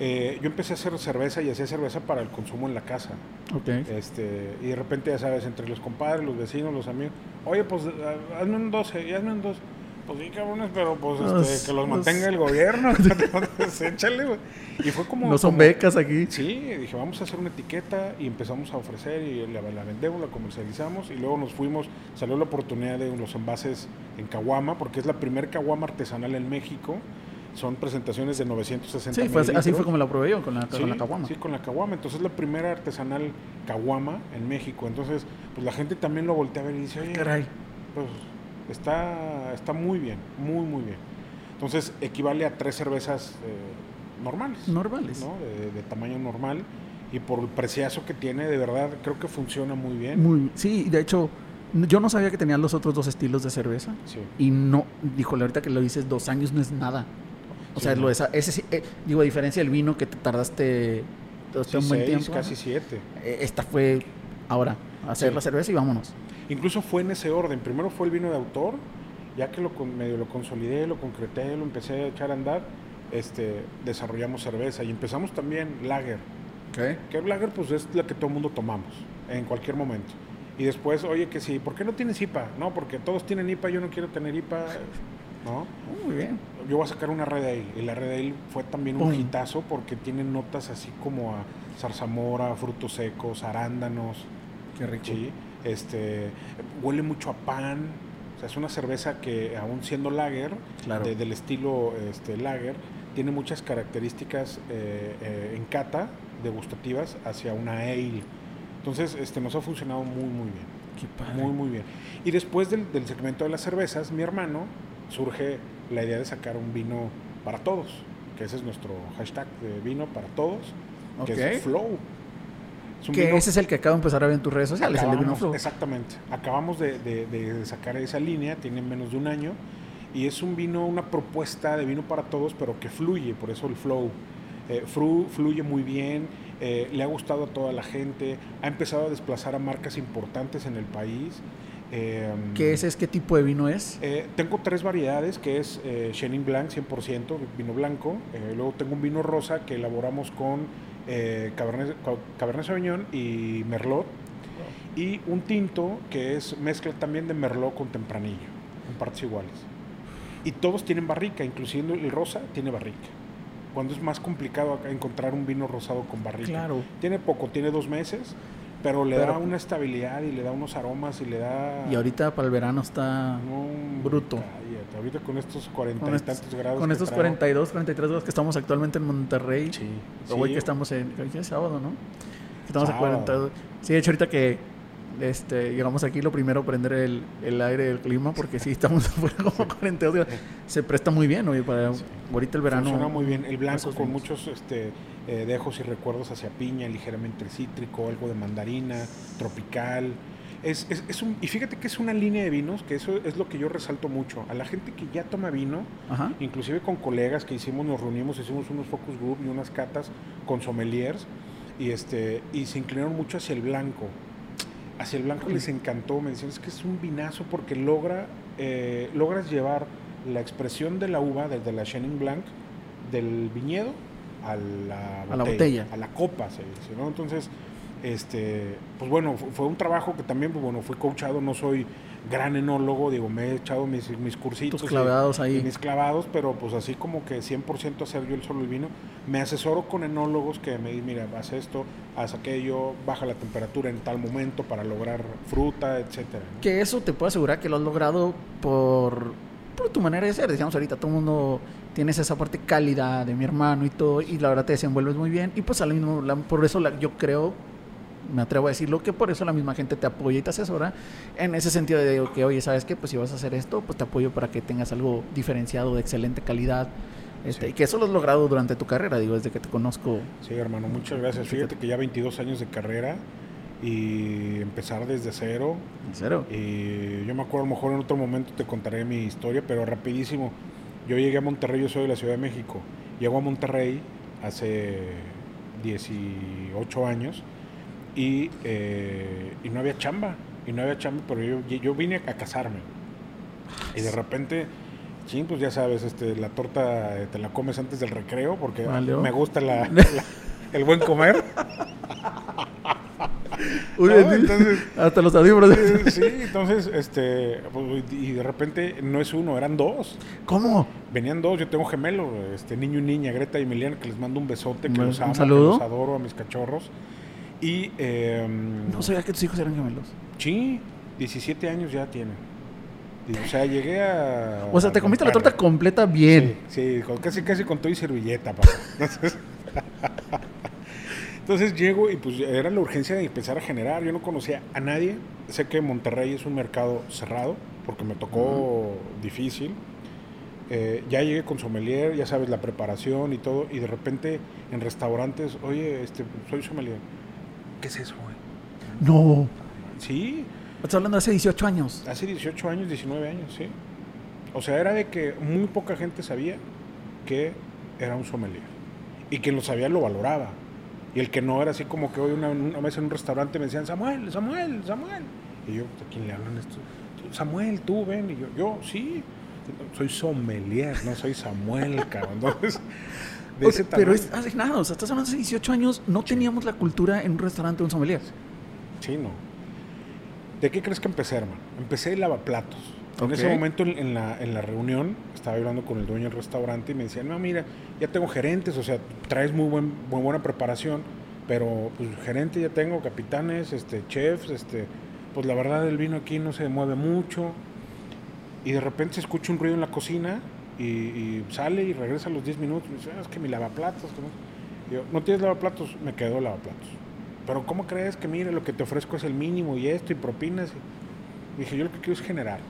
Eh, yo empecé a hacer cerveza y hacía cerveza para el consumo en la casa. Ok. Este, y de repente, ya sabes, entre los compadres, los vecinos, los amigos, oye, pues ah, hazme un 12, y hazme un 12. Pues sí, cabrones, pero pues Los- este, que los los- mantenga el gobierno. Entonces, échale, güey. Y fue como. No son como- becas aquí. Sí, dije, vamos a hacer una etiqueta y empezamos a ofrecer y la, la vendemos, la comercializamos y luego nos fuimos, salió la oportunidad de los envases en Caguama, porque es la primer Caguama artesanal en México. Son presentaciones de 960 Sí, fue así, fue como la probé yo con la, Sí, con la caguama. Sí, con la caguama. Entonces es la primera artesanal caguama en México. Entonces, pues la gente también lo voltea a ver y dice, oye, Caray. pues está, está muy bien, muy, muy bien. Entonces equivale a tres cervezas eh, normales, Normales. ¿no? De, de tamaño normal. Y por el preciazo que tiene, de verdad, creo que funciona muy bien. Muy, sí, de hecho, yo no sabía que tenían los otros dos estilos de cerveza. Sí. Y no, híjole, ahorita que lo dices, dos años no es nada. O sea, lo esa- ese sí, eh, digo, a diferencia del vino que te tardaste, tardaste Sí, un buen seis, tiempo. casi siete. eh, Esta fue ahora, hacer Sí. la cerveza y vámonos. Incluso fue en ese orden. Primero fue el vino de autor, ya que lo medio lo consolidé, lo concreté, lo empecé a echar a andar, este, desarrollamos cerveza y empezamos también lager. Que el lager pues es la que todo el mundo tomamos en cualquier momento. Y después, oye, que sí, ¿por qué no tienes IPA? No, porque todos tienen IPA, yo no quiero tener IPA. ¿No? Muy bien. Yo voy a sacar una Red Ale. Y la Red Ale fue también un Pum. hitazo porque tiene notas así como a zarzamora, frutos secos, arándanos. Qué rico. Sí, este, huele mucho a pan. O sea, es una cerveza que, aún siendo lager, Claro. de- del estilo este, lager, tiene muchas características eh, eh, en cata degustativas hacia una ale. Entonces, este, nos ha funcionado muy, muy bien. Qué padre. Muy, muy bien. Y después del, del segmento de las cervezas, mi hermano surge la idea de sacar un vino para todos, que ese es nuestro hashtag de vino para todos, que es Flow. Es Que vino- ese es el que acabo de empezar a ver en tus redes sociales, el de Vino Flow. Exactamente. Acabamos de, de- de sacar esa línea, tiene menos de un año. Y es un vino, una propuesta de vino para todos, pero que fluye, por eso el flow. Eh, flu- fluye muy bien, eh, le ha gustado a toda la gente, ha empezado a desplazar a marcas importantes en el país. Eh, ¿Qué ese es? ¿Qué tipo de vino es? eh, tengo tres variedades, que es eh, Chenin Blanc 100%, vino blanco. Eh, luego tengo un vino rosa que elaboramos con eh, Cabernet, Cabernet Sauvignon y Merlot. Y un tinto que es mezcla también de Merlot con Tempranillo, en partes iguales. Y todos tienen barrica, incluyendo el rosa tiene barrica. Cuando es más complicado encontrar un vino rosado con barrica. Claro. Tiene poco, tiene dos meses, pero le Pero- da una estabilidad y le da unos aromas y le da... Y ahorita para el verano está No, bruto. cállate, ahorita con estos 40 con y tantos grados. con estos traigo. 42, 43 grados que estamos actualmente en Monterrey. Sí. O hoy sí. que estamos en. Hoy es sábado, ¿no? Que Estamos a Sábado. 42. Sí, de hecho, ahorita que este, llegamos aquí, lo primero, prender el, el aire del clima, porque sí, estamos afuera como a 42 grados. Se presta muy bien, oye, para Sí. ahorita el verano. Funciona muy bien. El blanco con muchos este, eh, dejos y recuerdos hacia piña, ligeramente cítrico, algo de mandarina, tropical. Es, es- es un, y fíjate que es una línea de vinos, que eso es lo que yo resalto mucho. A la gente que ya toma vino, Ajá. inclusive con colegas que hicimos, nos reunimos, hicimos unos focus group y unas catas con sommeliers y, este, y se inclinaron mucho hacia el blanco. Hacia el blanco les encantó, me decían, es que es un vinazo porque logra, eh, logras llevar la expresión de la uva desde la Chenin Blanc, del viñedo, a la botella, A la botella. a la copa, se dice, ¿no? Entonces, este, pues bueno, fu- fue un trabajo que también, pues bueno, fui coachado, no soy gran enólogo, digo, me he echado mis, mis cursitos. Tus clavados y ahí. mis clavados, pero pues así como que 100% hacer yo el solo el vino. Me asesoro con enólogos que me dicen, mira, haz esto, haz aquello, baja la temperatura en tal momento para lograr fruta, etcétera. ¿no? Que eso te puedo asegurar que lo has logrado por, por tu manera de ser. Decíamos ahorita, todo el mundo tienes esa parte cálida de mi hermano y todo, y la verdad te desenvuelves muy bien. Y pues al mismo, la- por eso la- yo creo, me atrevo a decirlo, que por eso la misma gente te apoya y te asesora. En ese sentido de que, oye, ¿sabes qué? Pues si vas a hacer esto, pues te apoyo para que tengas algo diferenciado, de excelente calidad. Este, Sí. Y que eso lo has logrado durante tu carrera, digo, desde que te conozco. Sí, hermano, muchas gracias. Fíjate que ya 22 años de carrera y empezar desde cero. Serio. Y yo me acuerdo, a lo mejor en otro momento te contaré mi historia, pero rapidísimo. Yo llegué a Monterrey, yo soy de la Ciudad de México. Llego a Monterrey hace 18 años y, eh, y no había chamba. Y no había chamba, pero yo, yo vine a casarme. Y de repente, sí, pues ya sabes, este, la torta eh, te la comes antes del recreo porque me gusta la- la- el buen comer. Uy. Entonces, Hasta los audífonos. eh, sí, entonces, este, pues, y de repente no es uno, eran dos. ¿Cómo? Venían dos, yo tengo gemelos, este niño y niña, Greta y Emiliana, que les mando un besote, que Un- los un amo, saludo. que los adoro a mis cachorros. Y, eh, No sabía que tus hijos eran gemelos. sí, 17 años ya tienen. O sea, llegué a... O sea, te comiste la torta completa bien. Sí, sí, con- casi, casi con todo y servilleta, papá. Entonces, entonces llego y pues era la urgencia de empezar a generar. Yo no conocía a nadie. Sé que Monterrey es un mercado cerrado, porque me tocó difícil. Eh, ya llegué con sommelier, ya sabes, la preparación y todo. Y de repente en restaurantes, oye, este, soy sommelier. ¿Qué es eso, güey? No. Sí, Estás hablando de hace 18 años. Hace 18 años, 19 años, sí. O sea, era de que muy poca gente sabía que era un sommelier. Y quien lo sabía lo valoraba. Y el que no era así como que hoy una, una vez en un restaurante me decían, Samuel, Samuel, Samuel. Y yo, ¿a quién le hablan esto? Samuel, tú ven. Y yo, yo, sí. Soy sommelier, no soy Samuel, cabrón. Entonces, de O ese pero es hace nada, o sea, estás hablando de hace 18 años, no teníamos la cultura en un restaurante de un sommelier. Sí, no. ¿De qué crees que empecé, hermano? Empecé de lavaplatos. En Ok. ese momento en, en la, en la reunión estaba hablando con el dueño del restaurante y me decía, no, mira, ya tengo gerentes, o sea, traes muy, buen, muy buena preparación, pero pues gerente ya tengo, capitanes, este, chefs, este, pues la verdad el vino aquí no se mueve mucho. Y de repente se escucha un ruido en la cocina y, y sale y regresa a los 10 minutos. Y me dice, "Ah, es que mi lavaplatos. no". Y yo, ¿no tienes lavaplatos? Me quedó lavaplatos. pero ¿cómo crees que mire lo que te ofrezco es el mínimo y esto y propinas? Y dije, yo lo que quiero es generar,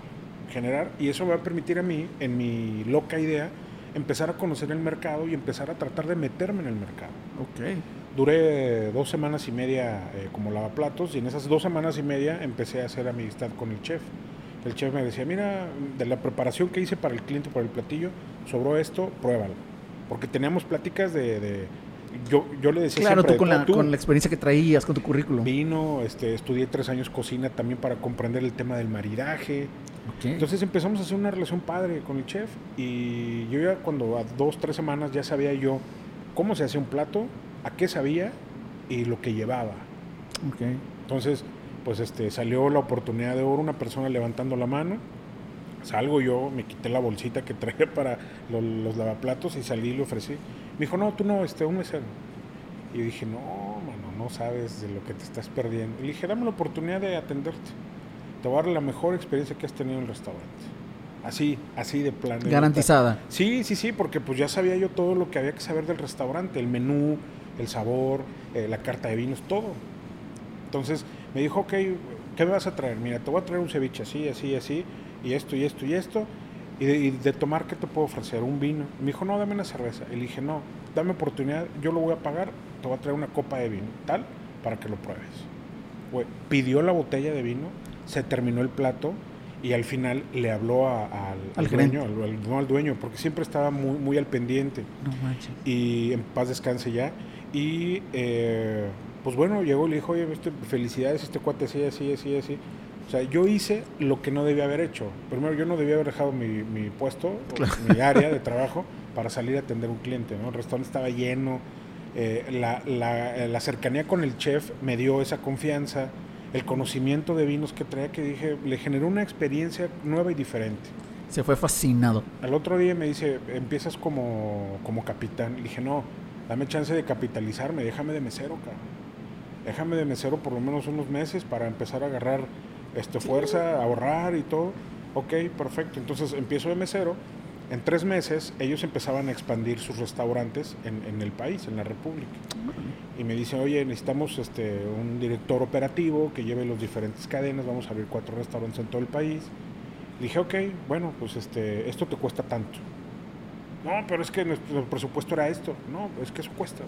generar y eso me va a permitir a mí, en mi loca idea, empezar a conocer el mercado y empezar a tratar de meterme en el mercado. Ok. Duré dos semanas y media eh, como lavaplatos y en esas dos semanas y media empecé a hacer amistad con el chef. El chef me decía, mira, de la preparación que hice para el cliente, para el platillo, sobró esto, pruébalo. Porque teníamos pláticas de... de yo, yo le decía Claro, siempre, tú con la, tú con la experiencia que traías, con tu currículum. vino, este, estudié tres años cocina también para comprender el tema del maridaje. Entonces empezamos a hacer una relación padre con el chef y yo ya cuando a dos, tres semanas ya sabía yo cómo se hacía un plato, a qué sabía y lo que llevaba. Ok. Entonces, pues este, salió la oportunidad de oro, una persona levantando la mano, salgo yo, me quité la bolsita que traía para lo- los, lavaplatos y salí y le ofrecí. Me dijo, no, tú no, este, un mesero. Y dije, no, mano, no sabes de lo que te estás perdiendo. Y le dije, dame la oportunidad de atenderte. Te voy a dar la mejor experiencia que has tenido en el restaurante. Así, así de plan. Garantizada. Sí, sí, sí, porque pues ya sabía yo todo lo que había que saber del restaurante, el menú, el sabor, eh, la carta de vinos, todo. Entonces me dijo, ok, ¿qué me vas a traer? Mira, te voy a traer un ceviche así, así, así, y esto, y esto, y esto. Y de, y de tomar, ¿qué te puedo ofrecer? Un vino. Me dijo, no, dame una cerveza. Y le dije, no, dame oportunidad, yo lo voy a pagar, te voy a traer una copa de vino, tal, para que lo pruebes. Pidió la botella de vino, se terminó el plato y al final le habló a- Al al dueño, al, al- no al dueño, porque siempre estaba muy, muy al pendiente No manches. y en paz descanse ya. Y eh, pues bueno, llegó y le dijo, oye, este, felicidades, este cuate así, así, así, así. O sea, yo hice lo que no debía haber hecho. Primero, yo no debía haber dejado mi, mi puesto, o mi área de trabajo, para salir a atender un cliente. ¿no? El restaurante estaba lleno. eh, la, la- la cercanía con el chef me dio esa confianza. El conocimiento de vinos que traía, que dije, le generó una experiencia nueva y diferente. Se fue fascinado. Al otro día me dice, empiezas como, como capitán. Le dije, no, dame chance de capitalizarme, déjame de mesero, cabrón. Déjame de mesero por lo menos unos meses para empezar a agarrar este, fuerza, ahorrar y todo. Ok, perfecto. Entonces empiezo de mesero. En tres meses ellos empezaban a expandir sus restaurantes en, en el país, en la República. Y me dice, oye, necesitamos este, un director operativo que lleve las diferentes cadenas, vamos a abrir cuatro restaurantes en todo el país. Le dije, ok, bueno, pues este, esto te cuesta tanto. No, pero es que nuestro presupuesto era esto. No, es que eso cuesta.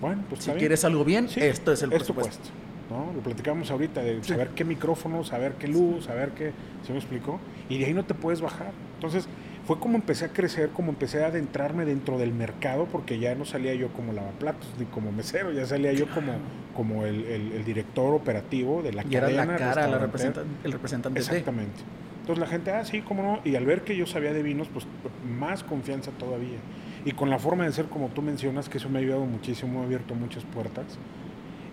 Bueno, pues Si quieres algo bien, Sí, esto es el esto presupuesto. cuesta. ¿no? Lo platicamos ahorita de Sí. saber qué micrófono, saber qué luz, saber qué. ¿Se me explicó? Y de ahí no te puedes bajar. Entonces, fue como empecé a crecer, como empecé a adentrarme dentro del mercado, porque ya no salía yo como lavaplatos ni como mesero, ya salía yo como, como el, el- el director operativo de la Y era la cara, la representa- el representante. Exactamente. Entonces la gente, ah, sí, cómo no. Y al ver que yo sabía de vinos, pues más confianza todavía. Y con la forma de ser, como tú mencionas, que eso me ha ayudado muchísimo, me ha abierto muchas puertas.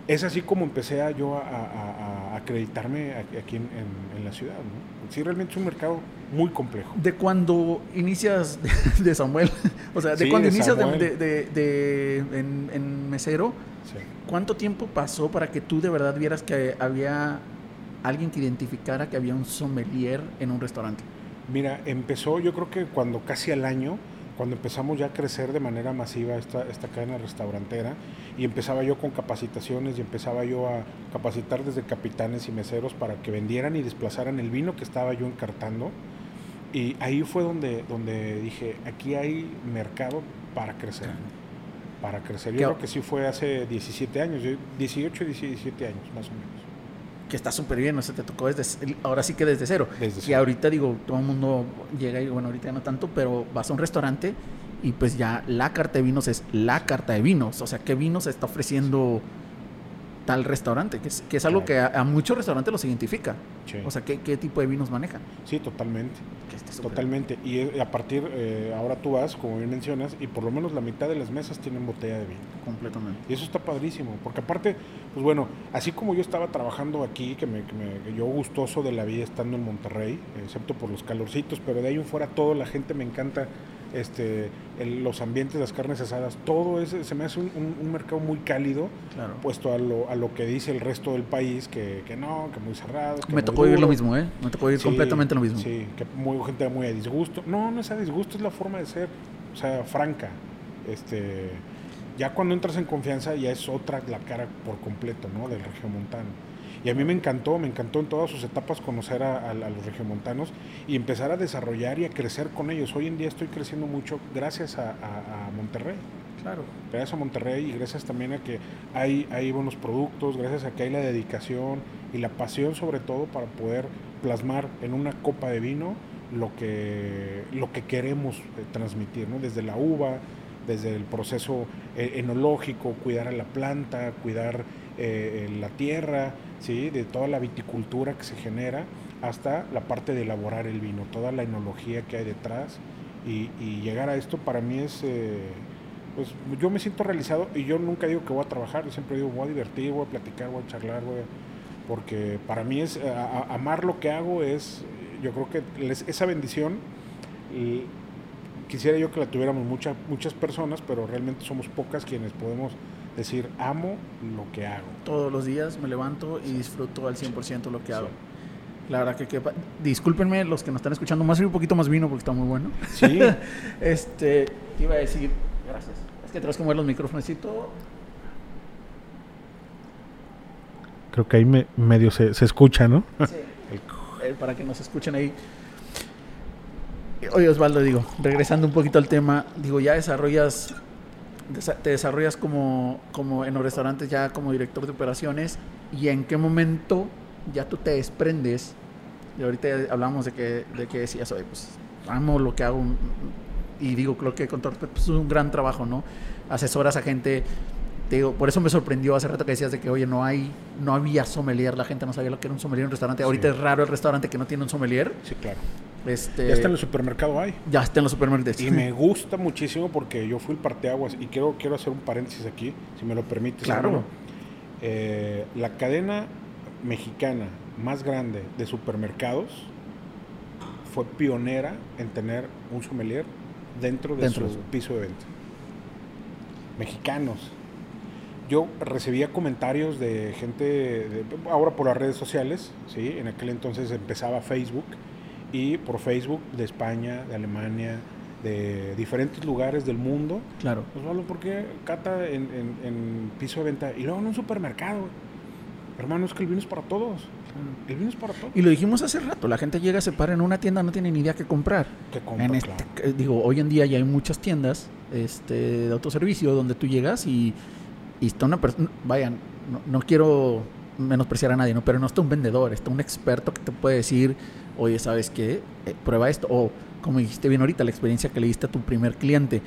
Es así como empecé a yo a, a- a acreditarme aquí en, en- en la ciudad. ¿no? Sí, realmente es un mercado muy complejo. De cuando inicias de, Samuel, o sea, de Sí, cuando de inicias de, de- de- de- en, en mesero, Sí. ¿cuánto tiempo pasó para que tú de verdad vieras que había alguien que identificara que había un sommelier en un restaurante? Mira, empezó yo creo que cuando casi al año, cuando empezamos ya a crecer de manera masiva esta, esta cadena restaurantera, y empezaba yo con capacitaciones y empezaba yo a capacitar desde capitanes y meseros para que vendieran y desplazaran el vino que estaba yo encartando. Y ahí fue donde, donde dije, aquí hay mercado para crecer. Para crecer. Yo ¿Qué- creo que sí fue hace 17 años, yo- 18, 17 años más o menos. Que está súper bien, o sea, te tocó desde, ahora sí que desde cero. Desde Y ahorita digo, todo el mundo llega y bueno, ahorita ya no tanto, pero vas a un restaurante y pues ya la carta de vinos es la carta de vinos. O sea, ¿qué vinos está ofreciendo tal restaurante? Que es, que es algo Claro. que a, a muchos restaurantes los identifica. Sí. O sea, ¿qué, qué tipo de vinos manejan? Sí, totalmente. Totalmente. Y eh, a partir, eh, ahora tú vas, como bien mencionas, y por lo menos la mitad de las mesas tienen botella de vino. Completamente. Y eso está padrísimo, porque aparte, pues bueno, así como yo estaba trabajando aquí, que, me, que me- yo gustoso de la vida estando en Monterrey, excepto por los calorcitos, pero de ahí en fuera todo, la gente me encanta, este, el- los ambientes, las carnes asadas, todo eso, se me hace un, un- un mercado muy cálido, Claro. puesto a lo, a lo que dice el resto del país, que, que no, que muy cerrado. que Me muy tocó vivir lo mismo, ¿eh? Me tocó vivir Sí, completamente lo mismo. Sí, que muy, gente muy a disgusto. No, no es a disgusto, es la forma de ser, o sea, franca. Este, Ya cuando entras en confianza ya es otra la cara por completo, ¿no? Del regiomontano. Y a mí me encantó, me encantó en todas sus etapas conocer a, los regiomontanos y empezar a desarrollar y a crecer con ellos. Hoy en día estoy creciendo mucho gracias a, Monterrey. Claro. Gracias a Monterrey y gracias también a que hay, hay buenos productos, gracias a que hay la dedicación y la pasión sobre todo para poder plasmar en una copa de vino lo que, lo que queremos eh, transmitir, ¿no? Desde la uva, desde el proceso eh, enológico, cuidar a la planta, cuidar eh, la tierra, ¿sí? de toda la viticultura que se genera, hasta la parte de elaborar el vino, toda la enología que hay detrás. Y, llegar a esto para mí es, eh, pues yo me siento realizado y yo nunca digo que voy a trabajar, yo siempre digo voy a divertir, voy a platicar, voy a charlar, voy porque para mí es, amar lo que hago es, yo creo que esa bendición quisiera yo que la tuviéramos muchas muchas personas, pero realmente somos pocas quienes podemos decir, amo lo que hago. Todos los días me levanto y disfruto al 100% lo que hago. La verdad que, que, discúlpenme los que nos están escuchando, más un poquito más vino porque está muy bueno. Sí. este, iba a decir, gracias. Es que tenemos que mover los micrófonos y todo. Creo que ahí medio se, se, escucha, ¿no? Sí. Eh, para que nos escuchen ahí. Oye, Osvaldo, digo, regresando un poquito al tema, digo, ya desarrollas te desarrollas como, como en los restaurantes ya como director de operaciones y en qué momento ya tú te desprendes y ahorita hablamos de que, de que decías, oye, pues amo lo que hago y digo, creo que con pues, es un gran trabajo, ¿no? Asesoras a gente, te digo, por eso me sorprendió hace rato que decías de que, oye, no hay, no había sommelier, la gente no sabía lo que era un sommelier en un restaurante, ahorita es raro el restaurante que no tiene un sommelier. Sí, claro. Este, ya está en el supermercado hay. Ya está en los supermercados. Y me gusta muchísimo porque yo fui el parteaguas y quiero, quiero hacer un paréntesis aquí, si me lo permites. Claro. Eh, la cadena mexicana más grande de supermercados fue pionera en tener un sommelier dentro de su piso de venta. Mexicanos. Yo recibía comentarios de gente, ahora por las redes sociales, ¿sí? en aquel entonces empezaba Facebook, y por Facebook de España, de Alemania, de diferentes lugares del mundo. Claro. Osvaldo, ¿por qué cata en, en, piso de venta y luego en un supermercado? Hermano, es que el vino es para todos. El vino es para todos. Y lo dijimos hace rato, la gente llega, se para en una tienda, no tiene ni idea qué comprar. ¿Qué comprar? Este, digo, hoy en día ya hay muchas tiendas este, de autoservicio donde tú llegas y, y está una persona, vayan, no, quiero menospreciar a nadie, ¿no? pero no está un vendedor, está un experto que te puede decir oye, ¿sabes qué? Eh, prueba esto. O, como dijiste bien ahorita, la experiencia que le diste a tu primer cliente.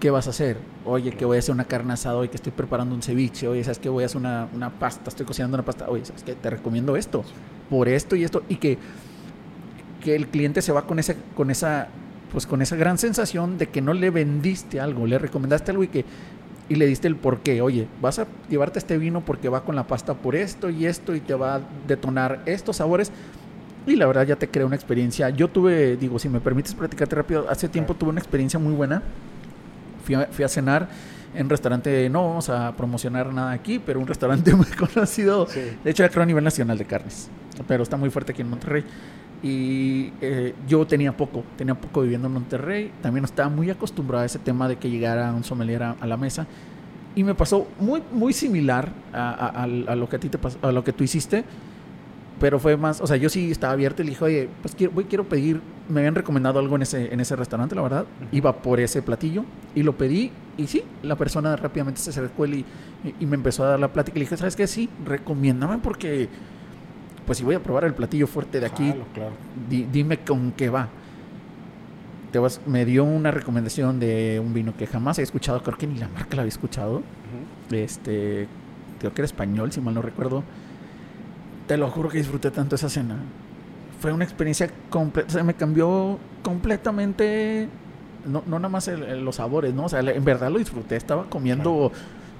¿Qué vas a hacer? Oye, que voy a hacer una carne asada, hoy que estoy preparando un ceviche, oye, ¿sabes qué? Voy a hacer una, una pasta, estoy cocinando una pasta, oye, ¿sabes qué? Te recomiendo esto, por esto y esto, y que, que el cliente se va con, ese, con, esa, pues con esa gran sensación de que no le vendiste algo, le recomendaste algo y que y le diste el por qué. Oye, vas a llevarte este vino porque va con la pasta por esto y esto y te va a detonar estos sabores. Y la verdad ya te crea una experiencia. Yo tuve, digo, si me permites platicarte rápido, hace tiempo tuve una experiencia muy buena. Fui a, fui a cenar en un restaurante, no vamos a promocionar nada aquí, pero un restaurante muy conocido. De hecho, era creo a nivel nacional de carnes, pero está muy fuerte aquí en Monterrey. Y eh, yo tenía poco, tenía poco viviendo en Monterrey. También estaba muy acostumbrado a ese tema de que llegara un sommelier a, la mesa. Y me pasó muy, muy similar a, a, lo que a ti te pasó, a lo que tú hiciste pero fue más, o sea, yo sí estaba abierto y le dije, oye, pues quiero, voy, quiero pedir, me habían recomendado algo en ese, en ese restaurante, la verdad, iba por ese platillo y lo pedí y sí, la persona rápidamente se acercó y, y, me empezó a dar la plática y le dije, ¿sabes qué? Sí, recomiéndame porque, pues si voy a probar el platillo fuerte de aquí, claro, dime con qué va. Te vas, me dio una recomendación de un vino que jamás he escuchado, creo que ni la marca la había escuchado, este, creo que era español, si mal no recuerdo te lo juro que disfruté tanto esa cena. Fue una experiencia completa, o sea, me cambió completamente, no, no nada más los sabores, ¿no? O sea, en verdad lo disfruté, estaba comiendo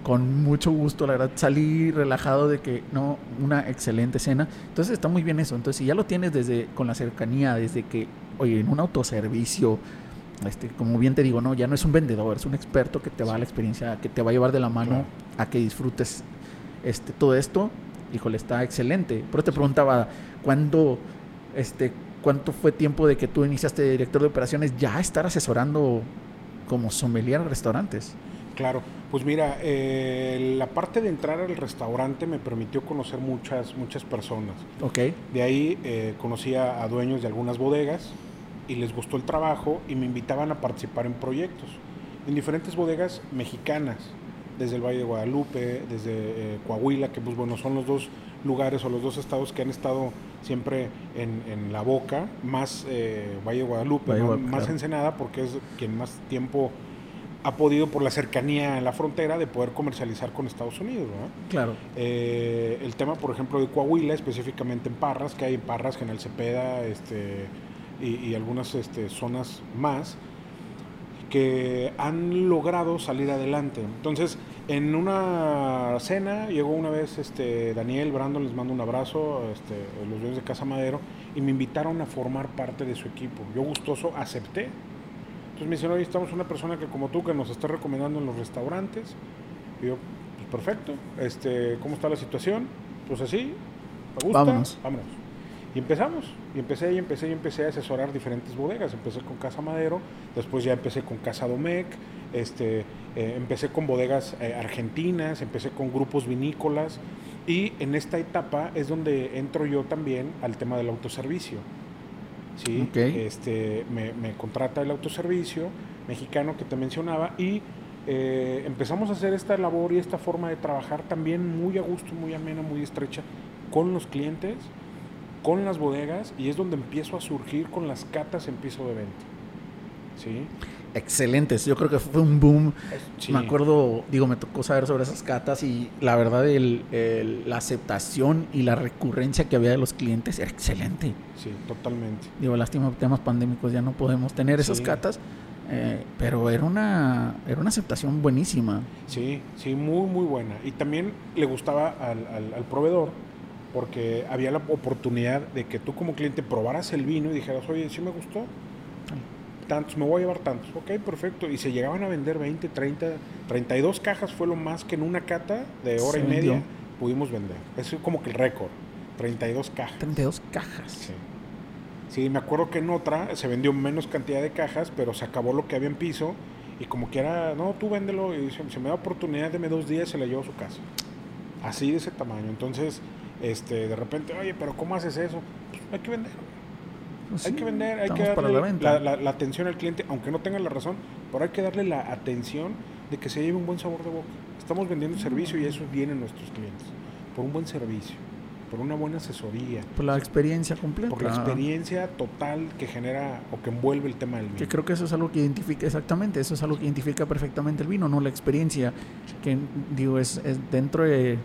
con mucho gusto, la verdad, salí relajado de que, no, una excelente cena. Entonces está muy bien eso. Entonces, si ya lo tienes desde, con la cercanía, desde que, oye, en un autoservicio, este, como bien te digo, no, ya no es un vendedor, es un experto que te va a la experiencia, que te va a llevar de la mano a que disfrutes este, todo esto híjole, está excelente. Pero te preguntaba, ¿cuándo, este, cuánto fue tiempo de que tú iniciaste director de operaciones ya estar asesorando como sommelier a restaurantes? Claro, pues mira, eh, la parte de entrar al restaurante me permitió conocer muchas, muchas personas. Ok. De ahí eh, conocí a, a dueños de algunas bodegas y les gustó el trabajo y me invitaban a participar en proyectos, en diferentes bodegas mexicanas, desde el Valle de Guadalupe, desde eh, Coahuila, que pues bueno, son los dos lugares o los dos estados que han estado siempre en, en la boca, más eh, Valle de Guadalupe, más. Ensenada, porque es quien más tiempo ha podido por la cercanía en la frontera de poder comercializar con Estados Unidos, ¿verdad? Claro. Eh, el tema, por ejemplo, de Coahuila, específicamente en Parras, que hay en Parras, General Cepeda, este, y, y algunas este, zonas más, que han logrado salir adelante. Entonces, en una cena llegó una vez este, Daniel, Brandon, les mando un abrazo, este, los dueños de Casa Madero, y me invitaron a formar parte de su equipo. Yo gustoso acepté. Entonces me dicen, oye, estamos una persona que como tú, que nos está recomendando en los restaurantes. Y yo, pues perfecto, este, ¿cómo está la situación? Pues así, me gusta, Vámonos. vámonos. Y empezamos, y empecé y empecé y empecé a asesorar diferentes bodegas. Empecé con Casa Madero, después ya empecé con Casa Domecq, este, eh, empecé con bodegas eh, argentinas, empecé con grupos vinícolas. Y en esta etapa es donde entro yo también al tema del autoservicio. ¿Sí? Este, me, me contrata el autoservicio mexicano que te mencionaba y eh, empezamos a hacer esta labor y esta forma de trabajar también muy a gusto, muy amena, muy estrecha con los clientes, con las bodegas y es donde empiezo a surgir con las catas en piso de venta. ¿Sí? Excelentes. Yo creo que fue un boom. Sí. Me acuerdo, digo, me tocó saber sobre esas catas y la verdad el- el- la aceptación y la recurrencia que había de los clientes era excelente. Sí, totalmente. Digo, lástima, temas pandémicos ya no podemos tener esas Sí. catas, eh, pero era una, era una aceptación buenísima. Sí, sí, muy, muy buena. Y también le gustaba al, al- al proveedor porque había la oportunidad de que tú como cliente probaras el vino y dijeras, oye, sí me gustó, tantos, me voy a llevar tantos. Ok, perfecto. Y se llegaban a vender 20, 30, 32 cajas fue lo más que en una cata de hora y media vendió. pudimos vender. Eso es como que el récord, 32 cajas. 32 cajas. Sí. Sí, me acuerdo que en otra se vendió menos cantidad de cajas, pero se acabó lo que había en piso y como que era, no, tú véndelo y se, se me da oportunidad, deme dos días, se la llevo a su casa. Así de ese tamaño. Entonces, este, de repente, oye, pero ¿cómo haces eso? Pues, hay que vender. Pues hay sí, que vender, hay que darle la venta. la, la- la atención al cliente, aunque no tenga la razón, pero hay que darle la atención de que se lleve un buen sabor de boca. Estamos vendiendo servicio y eso vienen nuestros clientes. Por un buen servicio, por una buena asesoría, Por la experiencia completa. por la experiencia total que genera o que envuelve el tema del vino. Que creo que eso es algo que identifica exactamente, eso es algo que identifica perfectamente el vino, no la experiencia que digo es, es dentro de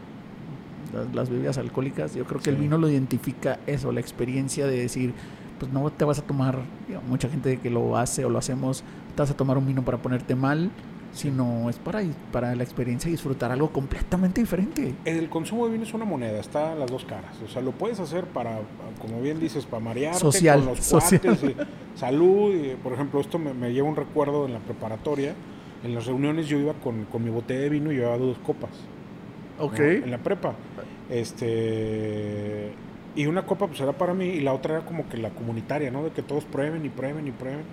las, las bebidas alcohólicas, yo creo que el vino lo identifica eso, la experiencia de decir, pues no te vas a tomar, mucha gente que lo hace o lo hacemos, te vas a tomar un vino para ponerte mal, sino es para, para la experiencia y disfrutar algo completamente diferente. El consumo de vino es una moneda, está a las dos caras. O sea, lo puedes hacer para, como bien dices, para marearte Social, con los social. cuates, y salud. y, por ejemplo, esto me, me lleva un recuerdo en la preparatoria. En las reuniones yo iba con, con mi botella de vino y llevaba dos copas. ¿no? En la prepa. Este y una copa pues era para mí y la otra era como que la comunitaria, ¿no? De que todos prueben y prueben y prueben.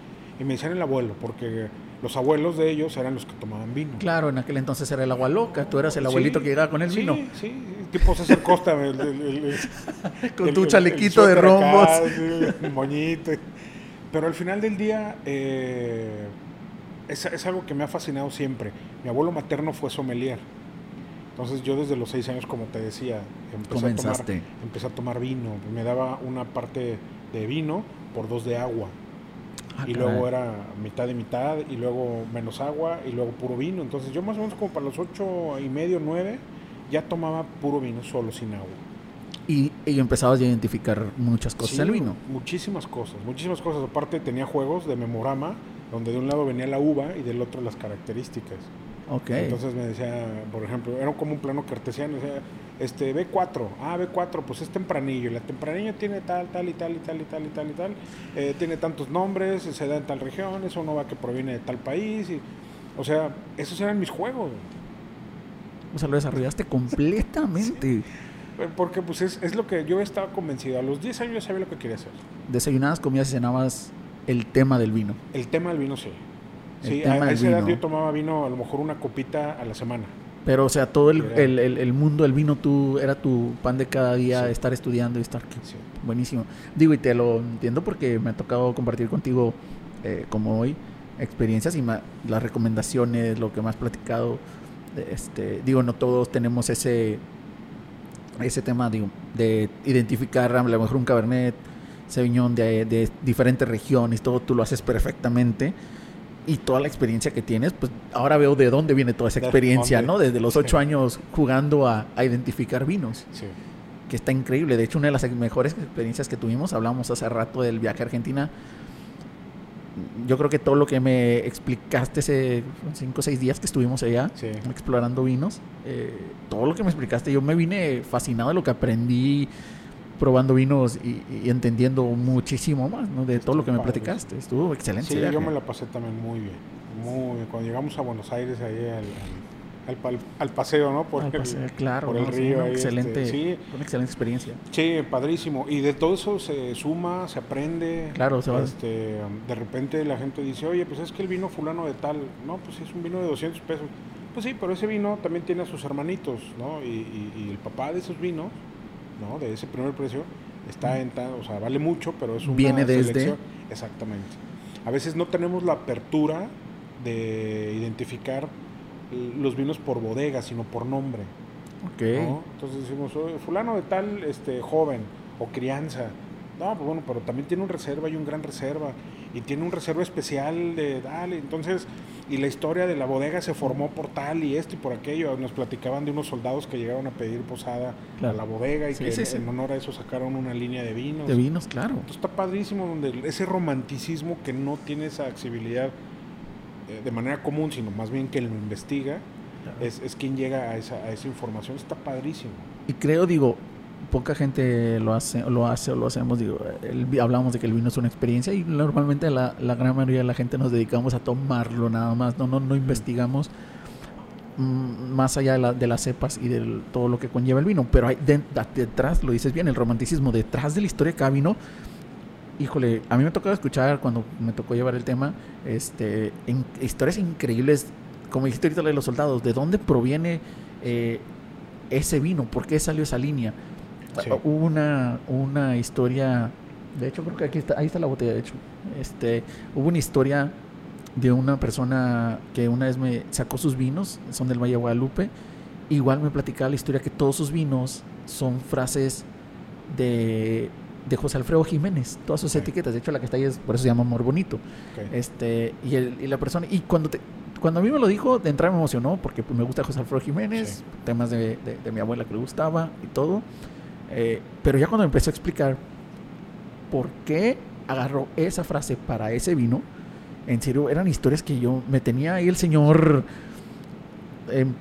Y me decían el abuelo, porque los abuelos de ellos eran los que tomaban vino. Claro, en aquel entonces era el agua loca, tú eras el abuelito Sí, que llegaba con el sí, vino, Sí, tipo César Costa, el- el- el- el- con tu chalequito de rombos. acá, sí, el moñito. Pero al final del día eh, es, es algo que me ha fascinado siempre. Mi abuelo materno fue sommelier. Entonces yo desde los seis años, como te decía, empecé a, tomar, empecé a tomar vino. Me daba una parte de vino por dos de agua. Ah, y caray. luego era mitad y mitad, y luego menos agua, y luego puro vino. Entonces yo más o menos como para los ocho y medio, nueve, ya tomaba puro vino solo, sin agua. Y, y empezabas a identificar muchas cosas Sí, del vino. Muchísimas cosas, muchísimas cosas. Aparte tenía juegos de memorama, donde de un lado venía la uva y del otro las características. Ok. Entonces me decía, por ejemplo, era como un plano cartesiano, decía, este B4, ah, B4, pues es tempranillo, y la tempranillo tiene tal, tal y tal y tal y tal y tal y tal, eh, tiene tantos nombres, se da en tal región, es una uva que proviene de tal país, y, o sea, esos eran mis juegos, O sea, lo desarrollaste completamente. Eh, porque pues es, es lo que yo estaba convencido, a los 10 años ya sabía lo que quería hacer. Desayunabas, comías y cenabas el tema del vino. El tema del vino sí. Sí, a esa edad yo tomaba vino a lo mejor una copita a la semana. Pero, o sea, todo el, el, el, mundo del vino tú, era tu pan de cada día, estar estudiando y estar aquí. Buenísimo. Digo, y te lo entiendo porque me ha tocado compartir contigo, eh, como hoy, experiencias y las recomendaciones, lo que has platicado. Este, digo, no todos tenemos ese, ese tema digo, de identificar a lo mejor un cabernet Sauvignon de, de diferentes regiones, todo tú lo haces perfectamente y toda la experiencia que tienes, pues ahora veo de dónde viene toda esa experiencia, ¿no? Desde los ocho años jugando a, identificar vinos. Sí. Que está increíble. De hecho, una de las mejores experiencias que tuvimos, hablamos hace rato del viaje a Argentina. Yo creo que todo lo que me explicaste ese cinco o seis días que estuvimos allá explorando vinos, eh, todo lo que me explicaste, yo me vine fascinado de lo que aprendí probando vinos y, entendiendo muchísimo más ¿no? de todo lo que me platicaste. Estuvo excelente. Sí, yo me la pasé también muy bien. Muy bien. Cuando llegamos a Buenos Aires, ahí al, al, paseo, ¿no? Por, el, claro, por el río. Una excelente, este, sí. una excelente experiencia. Sí, padrísimo. Y de todo eso se suma, se aprende. Claro, se va. Este, de repente la gente dice, oye, pues es que el vino fulano de tal, no, pues es un vino de 200 pesos. Pues sí, pero ese vino también tiene a sus hermanitos, ¿no? Y, y el papá de esos vinos ¿no? De ese primer precio, está en, o sea, vale mucho, pero es una Viene desde... Exactamente. A veces no tenemos la apertura de identificar los vinos por bodega, sino por nombre. Ok. Entonces decimos, fulano de tal este, joven o crianza. No, pues bueno, pero también tiene un reserva y un gran reserva. Y tiene un reserva especial de dale. Entonces, y la historia de la bodega se formó por tal y esto y por aquello. Nos platicaban de unos soldados que llegaron a pedir posada a la bodega y que en honor a eso sacaron una línea de vinos. De vinos, claro. Entonces está padrísimo donde ese romanticismo que no tiene esa accesibilidad eh, de manera común, sino más bien que lo investiga, es, es, quien llega a esa, a esa información. Está padrísimo. Y creo, digo, poca gente lo hace, lo hace o lo hacemos. Digo, hablamos de que el vino es una experiencia y normalmente la, la, gran mayoría de la gente nos dedicamos a tomarlo nada más, no, no, no investigamos mm, más allá de, las cepas y de todo lo que conlleva el vino. Pero hay detrás, lo dices bien, el romanticismo, detrás de la historia de cada vino. Híjole, a mí me tocó escuchar cuando me tocó llevar el tema, este, en, historias increíbles, como dijiste ahorita de los soldados, de dónde proviene eh, ese vino, por qué salió esa línea Hubo una, una historia, de hecho creo que aquí está, ahí está la botella, de hecho. Este, hubo una historia de una persona que una vez me sacó sus vinos, son del Valle Guadalupe. Igual me platicaba la historia que todos sus vinos son frases de, de José Alfredo Jiménez, todas sus etiquetas. De hecho, la que está ahí es, por eso se llama Amor Bonito. Este, y, el, y la persona, y cuando te, cuando a mí me lo dijo, de entrada me emocionó porque pues, me gusta José Alfredo Jiménez, temas de, de, de, mi abuela que le gustaba y todo. Eh, pero ya cuando empezó a explicar por qué agarró esa frase para ese vino, en serio, eran historias que yo me tenía ahí el señor em,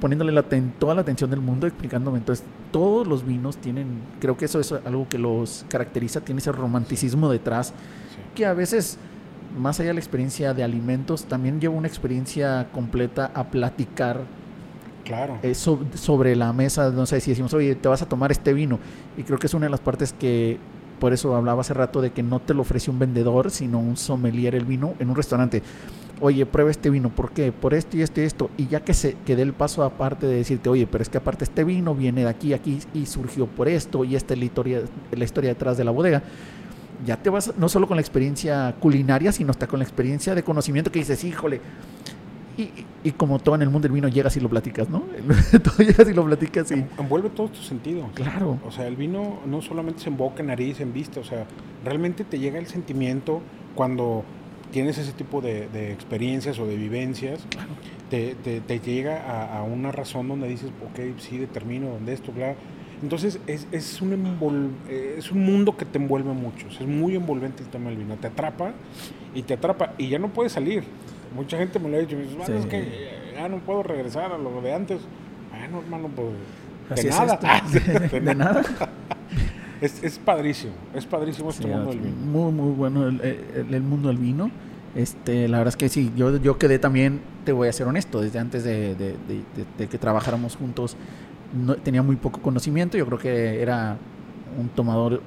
poniéndole la toda la atención del mundo, explicándome. Entonces, todos los vinos tienen, creo que eso es algo que los caracteriza, tiene ese romanticismo detrás, que a veces, más allá de la experiencia de alimentos, también lleva una experiencia completa a platicar Claro. sobre la mesa, no sé si decimos, oye, te vas a tomar este vino. Y creo que es una de las partes que, por eso hablaba hace rato de que no te lo ofrece un vendedor, sino un sommelier el vino en un restaurante. Oye, prueba este vino, ¿por qué? Por esto y esto y esto. Y ya que se que dé el paso aparte de decirte, oye, pero es que aparte este vino viene de aquí, aquí y surgió por esto y esta es la historia, la historia detrás de la bodega ya te vas no solo con la experiencia culinaria, sino hasta con la experiencia de conocimiento que dices, híjole, y, como todo en el mundo del vino, llegas y lo platicas, ¿no? todo llegas y lo platicas y... Envuelve todo tu sentido. Claro. O sea, el vino no solamente se en boca, en nariz, en vista, o sea, realmente te llega el sentimiento cuando tienes ese tipo de, experiencias o de vivencias, claro. te, te, llega a, una razón donde dices, ok, sí, determino dónde esto, claro. Entonces es, es, un es un mundo que te envuelve mucho, es muy envolvente el tema del vino, te atrapa y te atrapa y ya no puedes salir. Mucha gente me lo ha dicho, me dice, es que ya no puedo regresar a lo de antes. Bueno, hermano, pues de nada. de, nada. Es, es, padrísimo, es padrísimo este mundo del vino. Muy, muy bueno el, el, mundo del vino. Este, la verdad es que sí, yo, yo quedé también, te voy a ser honesto, desde antes de, de, de que trabajáramos juntos, no, tenía muy poco conocimiento. Yo creo que era un tomador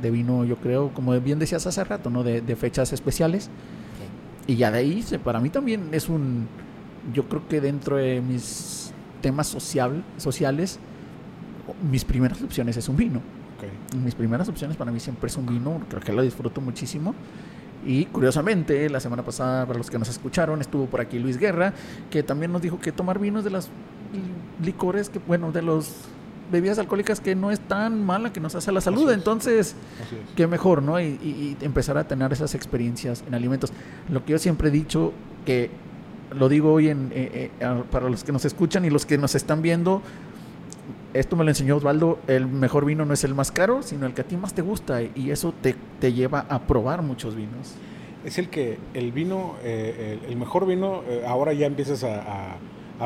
de vino, yo creo, como bien decías hace rato, ¿no? De, fechas especiales y ya de ahí, para mí también es un, yo creo que dentro de mis temas social, sociales, mis primeras opciones es un vino. Mis primeras opciones para mí siempre es un vino, creo que lo disfruto muchísimo. Y curiosamente, la semana pasada, para los que nos escucharon, estuvo por aquí Luis Guerra, que también nos dijo que tomar vino es de las licores que, bueno, de los bebidas alcohólicas que no es tan mala que nos hace la salud. Entonces, qué mejor, ¿no? Y, empezar a tener esas experiencias en alimentos. Lo que yo siempre he dicho, que lo digo hoy en, eh, eh, para los que nos escuchan y los que nos están viendo, esto me lo enseñó Osvaldo, el mejor vino no es el más caro, sino el que a ti más te gusta y eso te, te lleva a probar muchos vinos. Es el que el vino, eh, el, mejor vino, ahora ya empiezas a a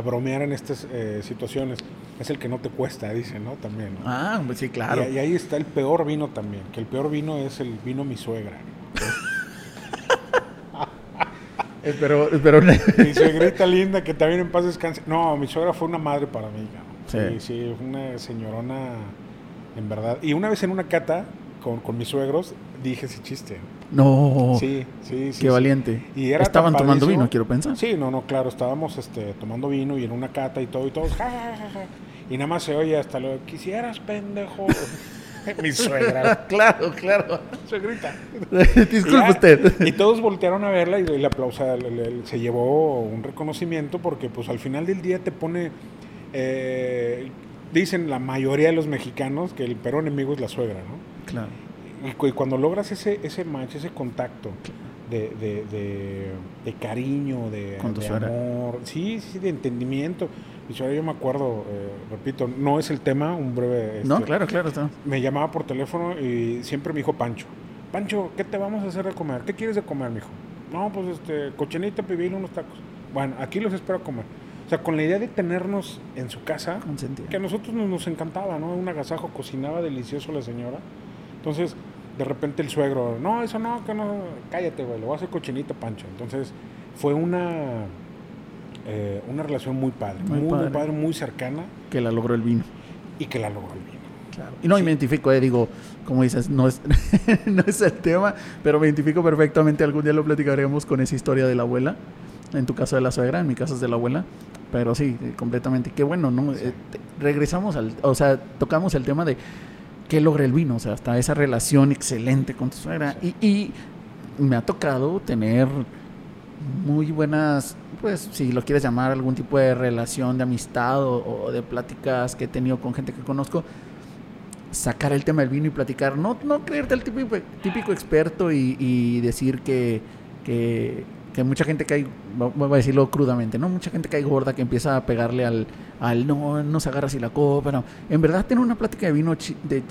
bromear en estas eh, situaciones. Es el que no te cuesta, dice, ¿no? También. Ah, pues sí, claro. Y, ahí está el peor vino también, que el peor vino es el vino mi suegra. espero, espero. mi suegrita linda, que también en paz descanse. No, mi suegra fue una madre para mí. Sí, sí, sí una señorona, en verdad. Y una vez en una cata, con, con mis suegros, dije ese chiste. No. Sí, sí, sí. Qué valiente. Y Estaban tomando vino, quiero pensar. Sí, no, no, claro, estábamos este, tomando vino y en una cata y todo y todos. y nada más se oye hasta lo quisieras, pendejo. Mi suegra. claro, claro. Suegrita. Disculpe usted. Y todos voltearon a verla y el aplauso se llevó un reconocimiento porque pues al final del día te pone eh, dicen la mayoría de los mexicanos que el peor enemigo es la suegra, ¿no? Claro y, cuando logras ese, ese match, ese contacto de, de, de, cariño, de, amor, sí, sí, de entendimiento. Y yo, yo me acuerdo, eh, repito, no es el tema, un breve... no, este, claro, claro. Está. Me llamaba por teléfono y siempre me dijo Pancho, Pancho, ¿qué te vamos a hacer de comer? ¿Qué quieres de comer, mijo? No, pues este, cochinita, pibil, unos tacos. Bueno, aquí los espero a comer. O sea, con la idea de tenernos en su casa, que a nosotros nos, nos encantaba, ¿no? Un agasajo, cocinaba delicioso la señora. Entonces, de repente el suegro, no, eso no, que no, cállate, güey, lo voy a hacer cochinito, Pancho. Entonces, fue una, eh, una relación muy padre, muy, padre. muy, cercana. Que la logró el vino. Y que la logró el vino. Claro. Y no me identifico, eh, digo, como dices, no es, no es el tema, pero me identifico perfectamente. Algún día lo platicaremos con esa historia de la abuela. En tu caso de la suegra, en mi caso es de la abuela. Pero sí, completamente. Qué bueno, ¿no? Eh, regresamos al, o sea, tocamos el tema de que logra el vino, o sea, hasta esa relación excelente con tu suegra. Y, me ha tocado tener muy buenas, pues si lo quieres llamar algún tipo de relación de amistad o, de pláticas que he tenido con gente que conozco, sacar el tema del vino y platicar, no, no creerte el típico, típico experto y, decir que, que, que, mucha gente cae, voy a decirlo crudamente, ¿no? Mucha gente cae gorda que empieza a pegarle al, al no, no se agarra si la copa, no. En verdad, tener una plática de vino de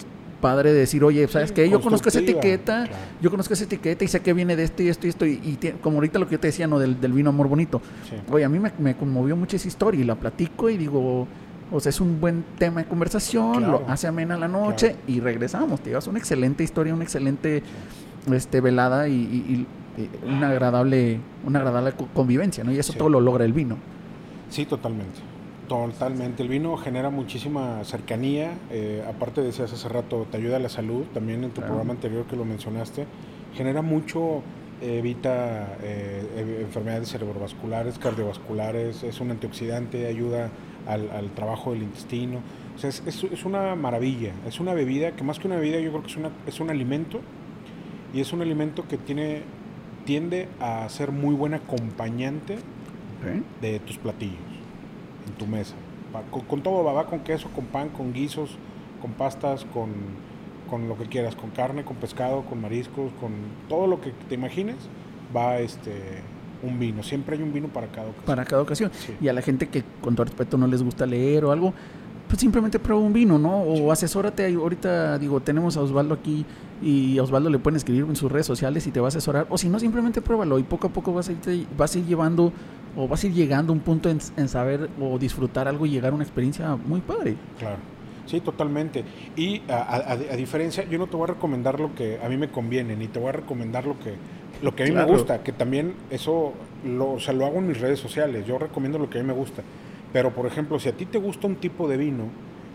padre de decir, oye, ¿sabes qué? Yo conozco esa etiqueta, yo conozco esa etiqueta y sé que viene de esto y esto y esto. Y, como ahorita lo que yo te decía, ¿no? Del, vino amor bonito. Oye, a mí me, conmovió mucho esa historia y la platico y digo, o sea, es un buen tema de conversación, lo hace amena la noche y regresamos. Te llevas una excelente historia, una excelente este, velada y, una agradable, una agradable convivencia, ¿no? Y eso todo lo logra el vino. Sí, totalmente. Totalmente, el vino genera muchísima cercanía, eh, aparte decías hace rato, te ayuda a la salud, también en tu programa anterior que lo mencionaste, genera mucho, evita eh, enfermedades cerebrovasculares, cardiovasculares, es un antioxidante, ayuda al, trabajo del intestino, o sea, es, es, una maravilla, es una bebida que más que una bebida yo creo que es, una, es un alimento y es un alimento que tiene, tiende a ser muy buen acompañante de tus platillos en tu mesa. Con, todo, va, con queso, con pan, con guisos, con pastas, con, con, lo que quieras, con carne, con pescado, con mariscos, con todo lo que te imagines, va este un vino. Siempre hay un vino para cada ocasión. Para cada ocasión. Y a la gente que con todo respeto no les gusta leer o algo, pues simplemente prueba un vino, ¿no? O asesórate. Ahorita, digo, tenemos a Osvaldo aquí y a Osvaldo le pueden escribir en sus redes sociales y te va a asesorar. O si no, simplemente pruébalo y poco a poco vas a ir, vas a ir llevando o vas a ir llegando a un punto en, saber o disfrutar algo y llegar a una experiencia muy padre. Claro. Sí, totalmente. Y a, diferencia, yo no te voy a recomendar lo que a mí me conviene, ni te voy a recomendar lo que, lo que a mí me gusta, que también eso lo, o sea, lo hago en mis redes sociales. Yo recomiendo lo que a mí me gusta. Pero, por ejemplo, si a ti te gusta un tipo de vino,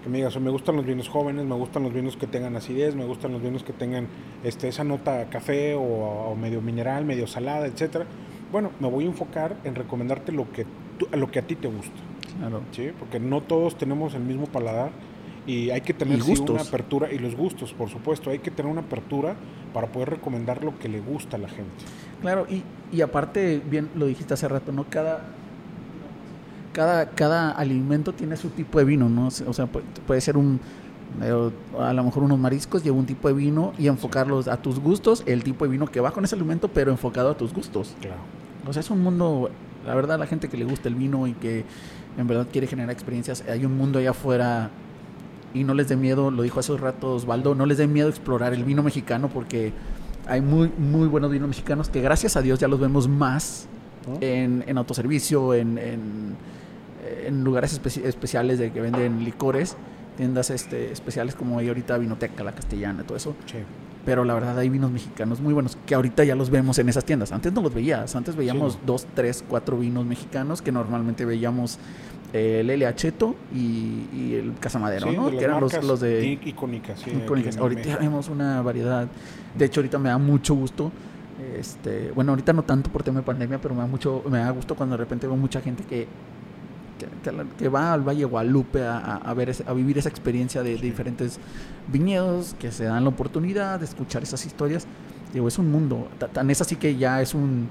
que me digas, me gustan los vinos jóvenes, me gustan los vinos que tengan acidez, me gustan los vinos que tengan este, esa nota café o, o medio mineral, medio salada, etcétera bueno, me voy a enfocar en recomendarte lo que, lo que a ti te gusta. Claro. ¿sí? Porque no todos tenemos el mismo paladar y hay que tener sí, una apertura y los gustos, por supuesto, hay que tener una apertura para poder recomendar lo que le gusta a la gente. Claro, y, y aparte, bien lo dijiste hace rato, ¿no? Cada, cada, cada alimento tiene su tipo de vino, ¿no? O sea, pu- puede ser un, eh, a lo mejor unos mariscos, lleva un tipo de vino y enfocarlos a tus gustos, el tipo de vino que va con ese alimento, pero enfocado a tus gustos. Claro. O sea, es un mundo, la verdad, la gente que le gusta el vino y que en verdad quiere generar experiencias, hay un mundo allá afuera y no les dé miedo, lo dijo hace un rato Osvaldo, no les dé miedo explorar el vino mexicano porque hay muy, muy buenos vinos mexicanos que gracias a Dios ya los vemos más ¿no? en, en autoservicio, en, en, en lugares especi- especiales de que venden licores, tiendas este, especiales como hay ahorita Vinoteca, La Castellana, todo eso. Sí. Pero la verdad hay vinos mexicanos muy buenos que ahorita ya los vemos en esas tiendas. Antes no los veías. Antes veíamos Sí. dos, tres, cuatro vinos mexicanos que normalmente veíamos eh, el L. Acheto y, y el Casamadero, Sí, ¿no? Que eran los, los de icónicas. sí, icónicas. Ahorita ya vemos una variedad. De hecho, ahorita me da mucho gusto. Este, bueno, ahorita no tanto por tema de pandemia, pero me da mucho, me da gusto cuando de repente veo mucha gente que que, va al Valle Guadalupe a, ver a vivir esa experiencia de, de diferentes viñedos, que se dan la oportunidad de escuchar esas historias. Digo, es un mundo, ta- tan es así que ya es un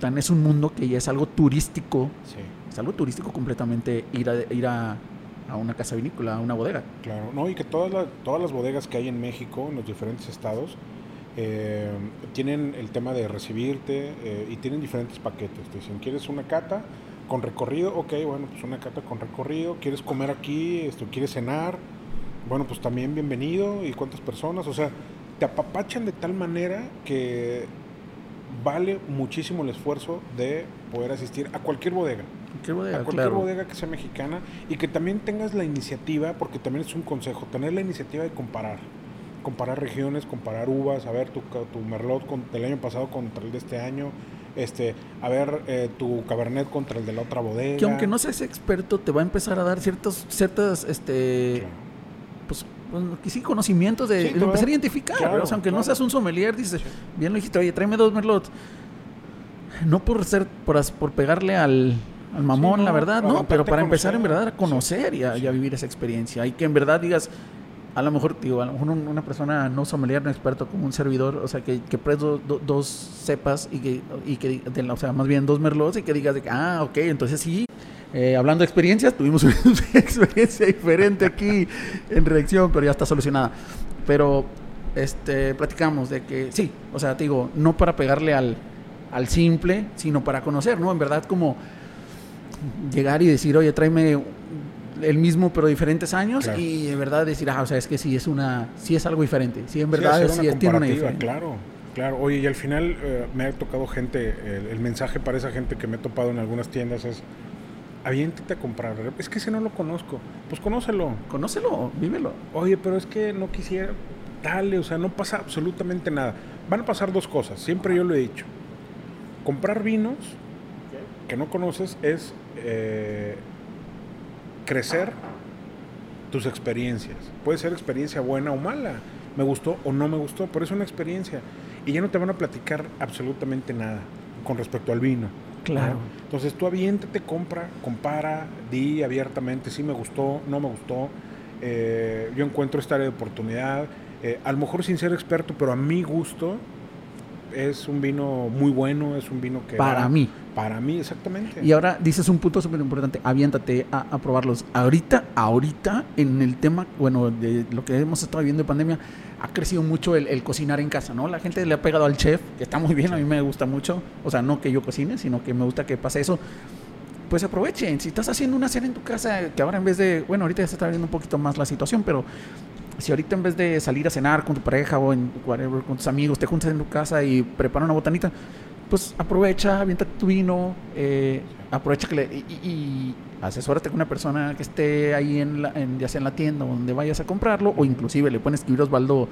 tan es un mundo que ya es algo turístico, Sí, es algo turístico completamente ir a ir a, a una casa vinícola, a una bodega. claro. No, y que todas las, todas las bodegas que hay en México, en los diferentes estados, eh, tienen el tema de recibirte eh, y tienen diferentes paquetes. Te dicen, ¿quieres una cata con recorrido? Ok, bueno, pues una cata con recorrido. ¿Quieres comer aquí? Esto, ¿Quieres cenar? Bueno, pues también bienvenido. ¿Y cuántas personas? O sea, te apapachan de tal manera que vale muchísimo el esfuerzo de poder asistir a cualquier bodega. A cualquier Claro. bodega que sea mexicana y que también tengas la iniciativa, porque también es un consejo, tener la iniciativa de comparar. Comparar regiones, comparar uvas, a ver tu, tu merlot con, del año pasado contra el de este año, este, a ver eh, tu cabernet contra el de la otra bodega. Que aunque no seas experto, te va a empezar a dar ciertos, ciertas, este, Claro. pues, sí, conocimientos de, Sí, empezar a identificar. O sea, aunque no seas un sommelier, dices, Sí. bien lo dijiste, oye, tráeme dos merlots. No por ser, por, por pegarle al, al mamón, no, la verdad, no, pero para empezar en verdad a conocer y, a, y a vivir esa experiencia. Y que en verdad digas, a lo mejor, digo, a lo mejor un- una persona no sommelier, no experto como un servidor, o sea, que, que do- dos cepas y que, y que de o sea, más bien dos merlots y que digas de que, ah, ok, entonces sí. Eh, hablando de experiencias, tuvimos una experiencia diferente aquí en reacción, pero ya está solucionada. Pero este, platicamos de que sí, o sea, te digo, no para pegarle al, al simple, sino para conocer, ¿no? En verdad, como llegar y decir, oye, tráeme el mismo pero diferentes años Claro. y de verdad decir, ah, o sea, es que sí es una, sí es algo diferente, sí en Sí, verdad sí, una es- tiene una diferencia. claro, claro. Oye, y al final eh, me ha tocado gente, el, el mensaje para esa gente que me he topado en algunas tiendas es, aviéntate a comprar. Es que ese no lo conozco. Pues conócelo. Conócelo, vívelo. Oye, pero es que no quisiera. Dale, o sea, no pasa absolutamente nada. Van a pasar dos cosas, siempre yo lo he dicho. Comprar vinos que no conoces es eh, crecer tus experiencias. Puede ser experiencia buena o mala. Me gustó o no me gustó, pero es una experiencia. Y ya no te van a platicar absolutamente nada con respecto al vino. Claro. ¿no? Entonces tú aviéntate, compra, compara, di abiertamente si me gustó, no me gustó. eh, yo encuentro esta área de oportunidad. eh, a lo mejor sin ser experto, pero a mi gusto es un vino muy bueno, es un vino que... Para va- mí. Para mí, exactamente. Y ahora dices un punto súper importante, aviéntate a, a probarlos. Ahorita, ahorita, en el tema, bueno, de lo que hemos estado viviendo de pandemia, ha crecido mucho el, el cocinar en casa, ¿no? La gente le ha pegado al chef, que está muy bien, a mí me gusta mucho. O sea, no que yo cocine, sino que me gusta que pase eso. Pues aprovechen, si estás haciendo una cena en tu casa, que ahora en vez de, bueno, ahorita ya se está viendo un poquito más la situación, pero si ahorita en vez de salir a cenar con tu pareja o en whatever, con tus amigos, te juntas en tu casa y prepara una botanita, pues aprovecha, avienta tu vino, eh, aprovecha que le, y, y- y asesórate con una persona que esté ahí en, la, en ya sea en la tienda o donde vayas a comprarlo, o inclusive le puedes escribir a Osvaldo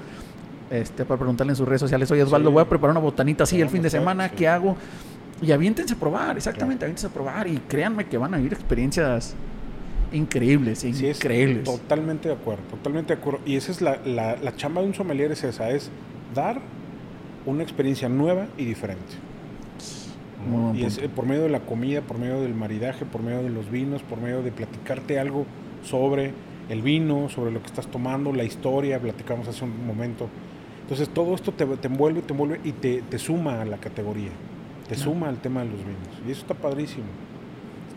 este, para preguntarle en sus redes sociales, oye Osvaldo, Sí. voy a preparar una botanita así el fin de semana, sí. ¿qué hago? Y aviéntense a probar, exactamente, aviéntense a probar y créanme que van a vivir experiencias increíbles, Sí, increíbles. totalmente de acuerdo, totalmente de acuerdo. Y esa es la, la, la chamba de un sommelier, es esa, es dar una experiencia nueva y diferente. y es eh, por medio de la comida, por medio del maridaje, por medio de los vinos, por medio de platicarte algo sobre el vino, sobre lo que estás tomando, la historia, platicamos hace un momento. Entonces todo esto te, te envuelve, te envuelve y te, te, suma a la categoría, te suma al tema de los vinos. Y eso está padrísimo.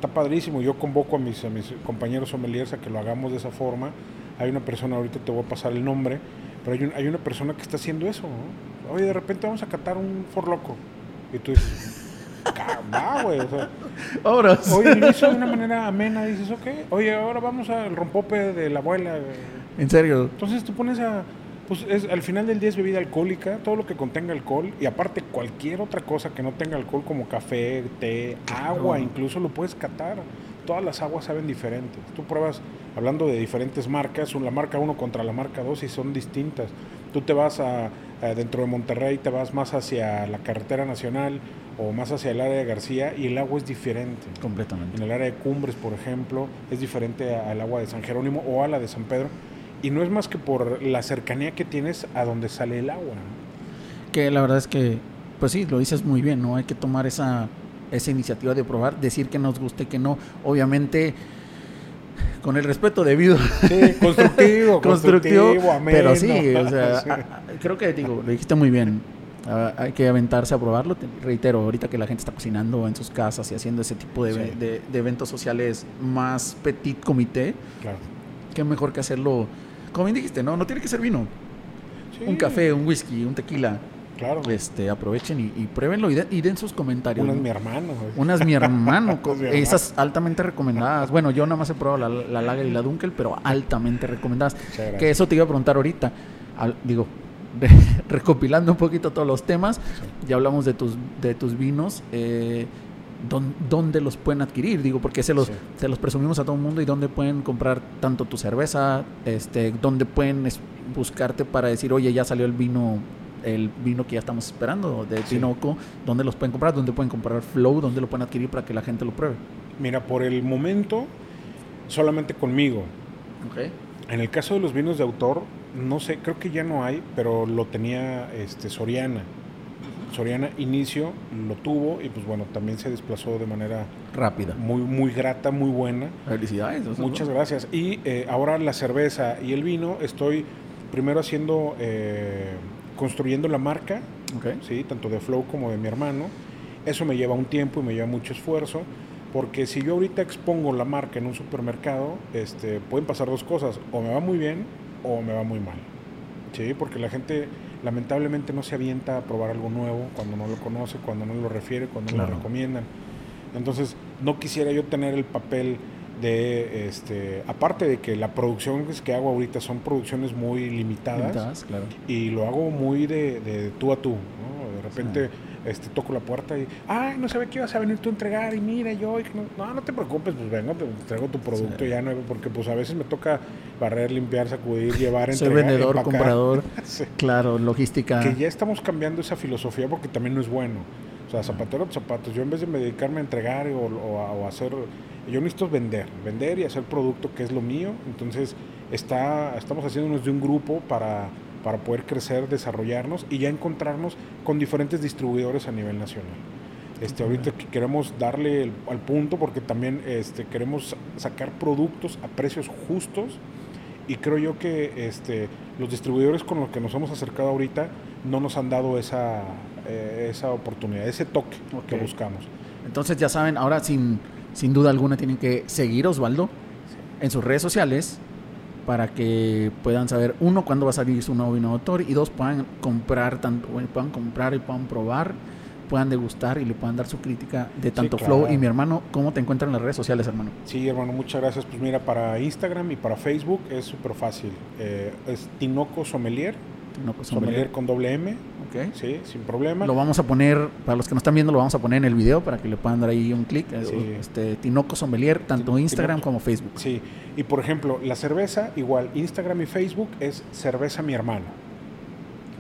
Está padrísimo. Yo convoco a mis, a mis compañeros sommeliers a que lo hagamos de esa forma. Hay una persona, ahorita te voy a pasar el nombre, pero hay, hay una persona que está haciendo eso. Oye, de repente vamos a catar un forloco. Y tú dices, va, güey. O sea, Oye, lo hizo de una manera amena. Dices, ok. Oye, ahora vamos al rompope de la abuela. ¿En serio? Entonces tú pones a. Pues es, al final del día es bebida alcohólica, todo lo que contenga alcohol y aparte cualquier otra cosa que no tenga alcohol como café, té, agua, incluso lo puedes catar. Todas las aguas saben diferentes. Tú pruebas, hablando de diferentes marcas, la marca 1 contra la marca 2 y son distintas. Tú te vas a, dentro de Monterrey, te vas más hacia la carretera nacional o más hacia el área de García y el agua es diferente. Completamente. En el área de Cumbres, por ejemplo, es diferente al agua de San Jerónimo o a la de San Pedro. Y no es más que por la cercanía que tienes a donde sale el agua. Que la verdad es que, pues sí, lo dices muy bien, ¿no? Hay que tomar esa, esa iniciativa de probar, decir que nos guste, que no. Obviamente con el respeto debido. Sí, constructivo, constructivo, Pero sí, o sea, creo que digo, lo dijiste muy bien. Ah, hay que aventarse a probarlo. reitero, ahorita que la gente está cocinando en sus casas y haciendo ese tipo de, eventos sociales más petit comité, claro. qué mejor que hacerlo, como bien dijiste, ¿no? No tiene que ser vino. Un café, un whisky, un tequila. Claro. Este, aprovechen y, pruébenlo y, den sus comentarios. Unas mi hermano. Unas mi hermano. esas altamente recomendadas. Bueno, yo nada más he probado la, la Lager y la Dunkel, pero altamente recomendadas. Que eso te iba a preguntar ahorita. digo, recopilando un poquito todos los temas, ya hablamos de tus, de tus vinos. Eh, ¿Dónde los pueden adquirir? Digo, porque se los, se los presumimos a todo el mundo y dónde pueden comprar tanto tu cerveza, este, dónde pueden buscarte para decir, oye, ya salió el vino el vino que ya estamos esperando de Tinoco, ¿dónde los pueden comprar? ¿Dónde pueden comprar Flow? ¿Dónde lo pueden adquirir para que la gente lo pruebe? Mira, por el momento, solamente conmigo. Okay. En el caso de los vinos de autor, no sé, creo que ya no hay, pero lo tenía este, Soriana. Soriana inicio lo tuvo y pues bueno, también se desplazó de manera rápida. Muy, muy grata, muy buena. Felicidades. Muchas gracias. Y eh, ahora la cerveza y el vino, estoy primero haciendo eh, construyendo la marca, ¿sí? tanto de Flow como de mi hermano. Eso me lleva un tiempo y me lleva mucho esfuerzo, porque si yo ahorita expongo la marca en un supermercado, este, pueden pasar dos cosas, o me va muy bien o me va muy mal. ¿sí? Porque la gente lamentablemente no se avienta a probar algo nuevo cuando no lo conoce, cuando no lo refiere, cuando no lo recomiendan. Entonces, no quisiera yo tener el papel de este aparte de que la producción que hago ahorita son producciones muy limitadas, y lo hago muy de, tú a tú de repente este toco la puerta y ay no sabía que ibas a venir tú a entregar y mira yo no, no, te preocupes pues vengo te traigo tu producto ya nuevo porque pues a veces me toca barrer limpiar sacudir llevar entregar soy vendedor comprador claro logística. Que ya estamos cambiando esa filosofía porque también no es bueno. O sea zapatero zapatos. Yo en vez de dedicarme a entregar o, o a hacer yo necesito vender, vender y hacer producto que es lo mío. Entonces está, estamos haciéndonos de un grupo para, para poder crecer, desarrollarnos y ya encontrarnos con diferentes distribuidores a nivel nacional. Este, ahorita queremos darle al punto porque también este, queremos sacar productos a precios justos y creo yo que este, los distribuidores con los que nos hemos acercado ahorita no nos han dado esa, eh, esa oportunidad, ese toque que buscamos. Entonces ya saben, ahora sin sin duda alguna tienen que seguir Osvaldo en sus redes sociales para que puedan saber, uno, cuándo va a salir su nuevo vino autor y dos, puedan comprar, tanto, puedan comprar y puedan probar, puedan degustar y le puedan dar su crítica de tanto Flow y mi hermano. ¿Cómo te encuentran en las redes sociales, hermano? Sí, hermano, muchas gracias. Pues mira, para Instagram y para Facebook es súper fácil. Eh, es Tinoco Sommelier. Tinoco Sommelier con doble M Sí, sin problema. Lo vamos a poner, para los que nos están viendo, lo vamos a poner en el video para que le puedan dar ahí un clic. Eh, este, Tinoco Sommelier, tanto Instagram como Facebook. Sí, y por ejemplo, la cerveza, igual, Instagram y Facebook es Cerveza Mi Hermano.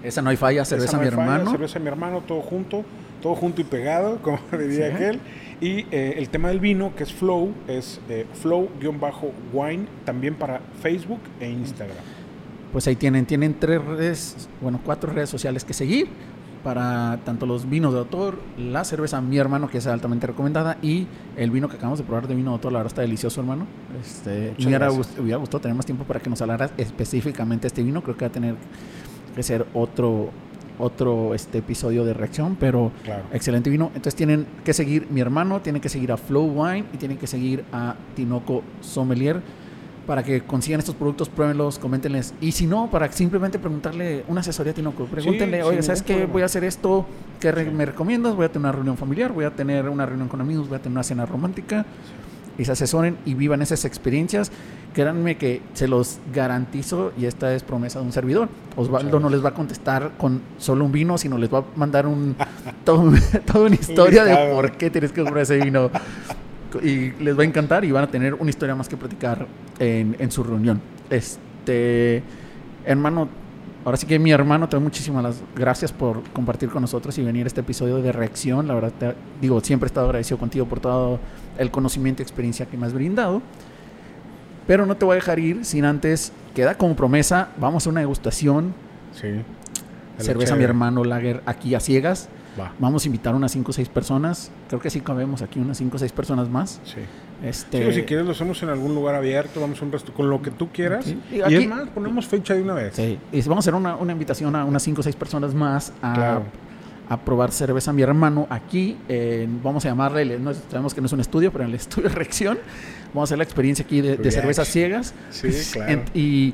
Esa no hay falla, Cerveza Mi Hermano. cerveza Mi Hermano, todo junto, todo junto y pegado, como diría aquel. Y eh, el tema del vino, que es Flow, es eh, Flow-Wine, también para Facebook e Instagram pues ahí tienen, tienen tres redes, bueno, cuatro redes sociales que seguir para tanto los vinos de autor, la cerveza mi hermano, que es altamente recomendada, y el vino que acabamos de probar de vino de autor, la verdad está delicioso, hermano. Este, me hubiera, gust- hubiera gustado tener más tiempo para que nos hablaras específicamente este vino. Creo que va a tener que ser otro, otro este, episodio de reacción, pero Claro. excelente vino. Entonces tienen que seguir mi hermano, tienen que seguir a Flow Wine y tienen que seguir a Tinoco Sommelier para que consigan estos productos, pruébenlos, coméntenles. Y si no, para simplemente preguntarle una asesoría a Tinoco. Pregúntenle, sin oye, ¿sabes qué? problema. Voy a hacer esto, ¿qué Sí. me recomiendas? Voy a tener una reunión familiar, voy a tener una reunión con amigos, voy a tener una cena romántica. Y se asesoren y vivan esas experiencias. Créanme que se los garantizo y esta es promesa de un servidor. Osvaldo no les va a contestar con solo un vino, sino les va a mandar un todo- toda una historia de por qué tienes que comprar ese vino. Y les va a encantar y van a tener una historia más que platicar en, en su reunión. Este, hermano, ahora sí que mi hermano, te doy muchísimas gracias por compartir con nosotros y venir a este episodio de reacción. La verdad, te- digo, siempre he estado agradecido contigo por todo el conocimiento y experiencia que me has brindado. Pero no te voy a dejar ir sin antes, queda como promesa, vamos a una degustación, Sí. Cerveza mi chévere. hermano Lager aquí a ciegas. Va. Vamos a invitar unas 5 o 6 personas. Creo que sí cabemos aquí unas 5 o 6 personas más. Sí. Este, Sí, o si quieres lo hacemos en algún lugar abierto, vamos a un resto con lo que tú quieras. Y Y, aquí- es más, ponemos fecha de una vez. sí, y vamos a hacer una, una invitación a unas 5 o 6 personas más a, Claro. a probar cerveza mi hermano aquí. en- vamos a llamarle, no, sabemos que no es un estudio, pero en el estudio de reacción. Vamos a hacer la experiencia aquí de, cervezas ciegas. Sí, claro. En- y,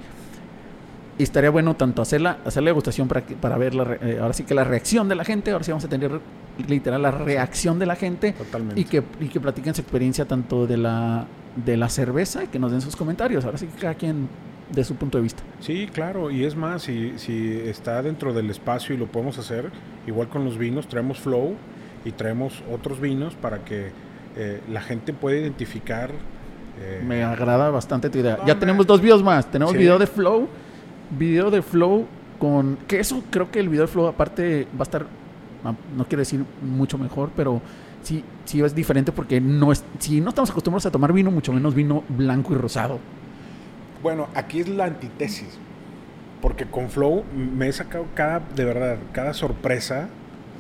y estaría bueno tanto hacerla, hacer la degustación para, que- para ver la re- eh, ahora sí que la reacción de la gente, ahora sí vamos a tener literal la reacción de la gente Totalmente. y que, y que platiquen su experiencia tanto de la, de la cerveza y que nos den sus comentarios. Ahora sí que cada quien de su punto de vista. Sí, claro, y es más, si, si está dentro del espacio y lo podemos hacer, igual con los vinos, traemos flow y traemos otros vinos para que eh, la gente pueda identificar. eh, Me agrada bastante tu idea. No, ya tenemos dos videos más. Tenemos Sí. video de Flow, video de Flow con... Que eso creo que el video de Flow aparte va a estar, ah, no quiero decir mucho mejor, pero sí, sí es diferente porque no es, si no estamos acostumbrados a tomar vino, mucho menos vino blanco y rosado. Bueno, aquí es la antítesis, porque con flow me he sacado cada, de verdad, cada sorpresa.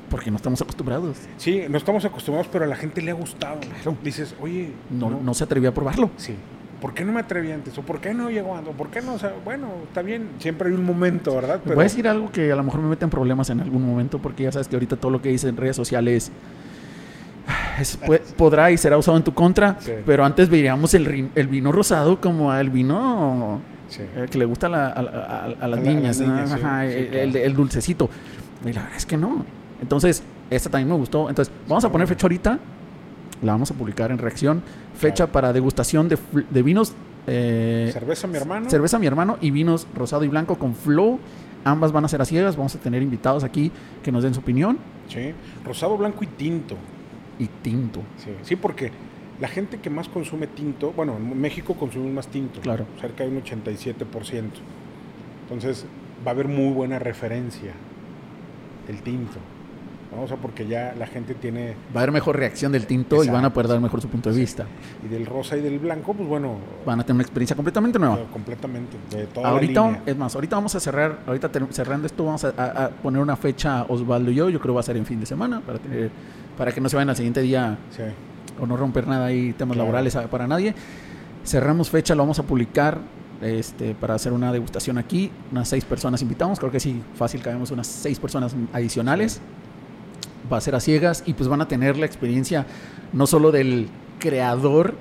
Porque no estamos acostumbrados. Sí, no estamos acostumbrados, pero a la gente le ha gustado. Dices, oye, No, no se atrevió a probarlo. Sí. ¿Por qué no me atreví antes? ¿O por qué no llegó antes? ¿O por qué no? O sea, bueno, está bien, siempre hay un momento, ¿verdad? Voy a decir algo que a lo mejor me mete en problemas en algún momento, porque ya sabes que ahorita todo lo que dice en redes sociales es- pu- podrá y será usado en tu contra, Sí. pero antes veíamos el, vino rosado como el vino Sí. eh, que le gusta a, la- a- a- a las niñas, el, dulcecito. Y la verdad es que no. Entonces, esta también me gustó. Entonces, vamos a poner fecha ahorita, la vamos a publicar en reacción. Fecha Claro. para degustación de, de vinos. eh, Cerveza, mi hermano. Cerveza mi hermano y vinos rosado y blanco con flow. Ambas van a ser a ciegas. Vamos a tener invitados aquí que nos den su opinión. Sí. Rosado, blanco y tinto. Y tinto. Sí. sí, porque la gente que más consume tinto, bueno, en México consumimos más tinto. Claro. Cerca de un 87%. Entonces, va a haber muy buena referencia el tinto. ¿No? O sea, porque ya la gente tiene. Va a haber mejor reacción del tinto y van a poder dar mejor su punto de vista. Y del rosa y del blanco, pues bueno, Van a tener una experiencia completamente nueva. completamente. De toda Ahorita, la línea. es más, ahorita vamos a cerrar, ahorita cerrando esto, vamos a, a- a poner una fecha Osvaldo y yo, yo creo que va a ser en fin de semana, para, tener, para que no se vayan al siguiente día Sí. o no romper nada ahí, temas Claro. laborales a- para nadie. Cerramos fecha, lo vamos a publicar este, para hacer una degustación aquí. Unas seis personas invitamos, creo que sí, fácil cabemos unas seis personas adicionales. Va a ser a ciegas y pues van a tener la experiencia no solo del creador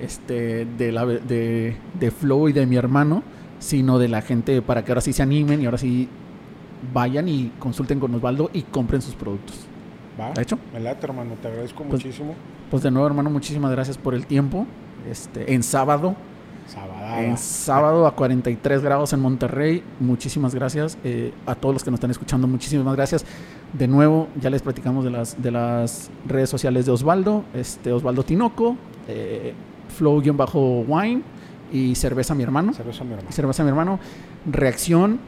este, de, la, de, de Flow y de mi hermano, sino de la gente para que ahora sí se animen y ahora sí vayan y consulten con Osvaldo y compren sus productos. ¿Va? ¿De hecho? Me late, hermano. Te agradezco Pues- muchísimo. Pues de nuevo, hermano, muchísimas gracias por el tiempo. Este, en sábado, en sábado a 43 grados en Monterrey. Muchísimas gracias eh, a todos los que nos están escuchando. Muchísimas gracias. De nuevo, ya les platicamos de las, de las redes sociales de Osvaldo. Este, Osvaldo Tinoco, eh, Flow-Wine y Cerveza Mi Hermano. Cerveza, mi hermano. Cerveza Mi Hermano. Reacción.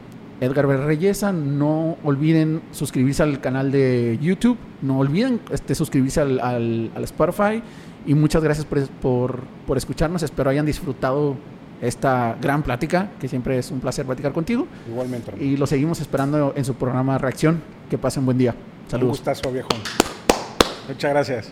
Edgar Reyesa, no olviden suscribirse al canal de YouTube, no olviden este, suscribirse al, al- al Spotify y muchas gracias por, por, por escucharnos, espero hayan disfrutado esta gran plática, que siempre es un placer platicar contigo. Igualmente. Y lo seguimos esperando en su programa Reacción. Que pasen buen día. Saludos. Un gustazo, viejo. Muchas gracias.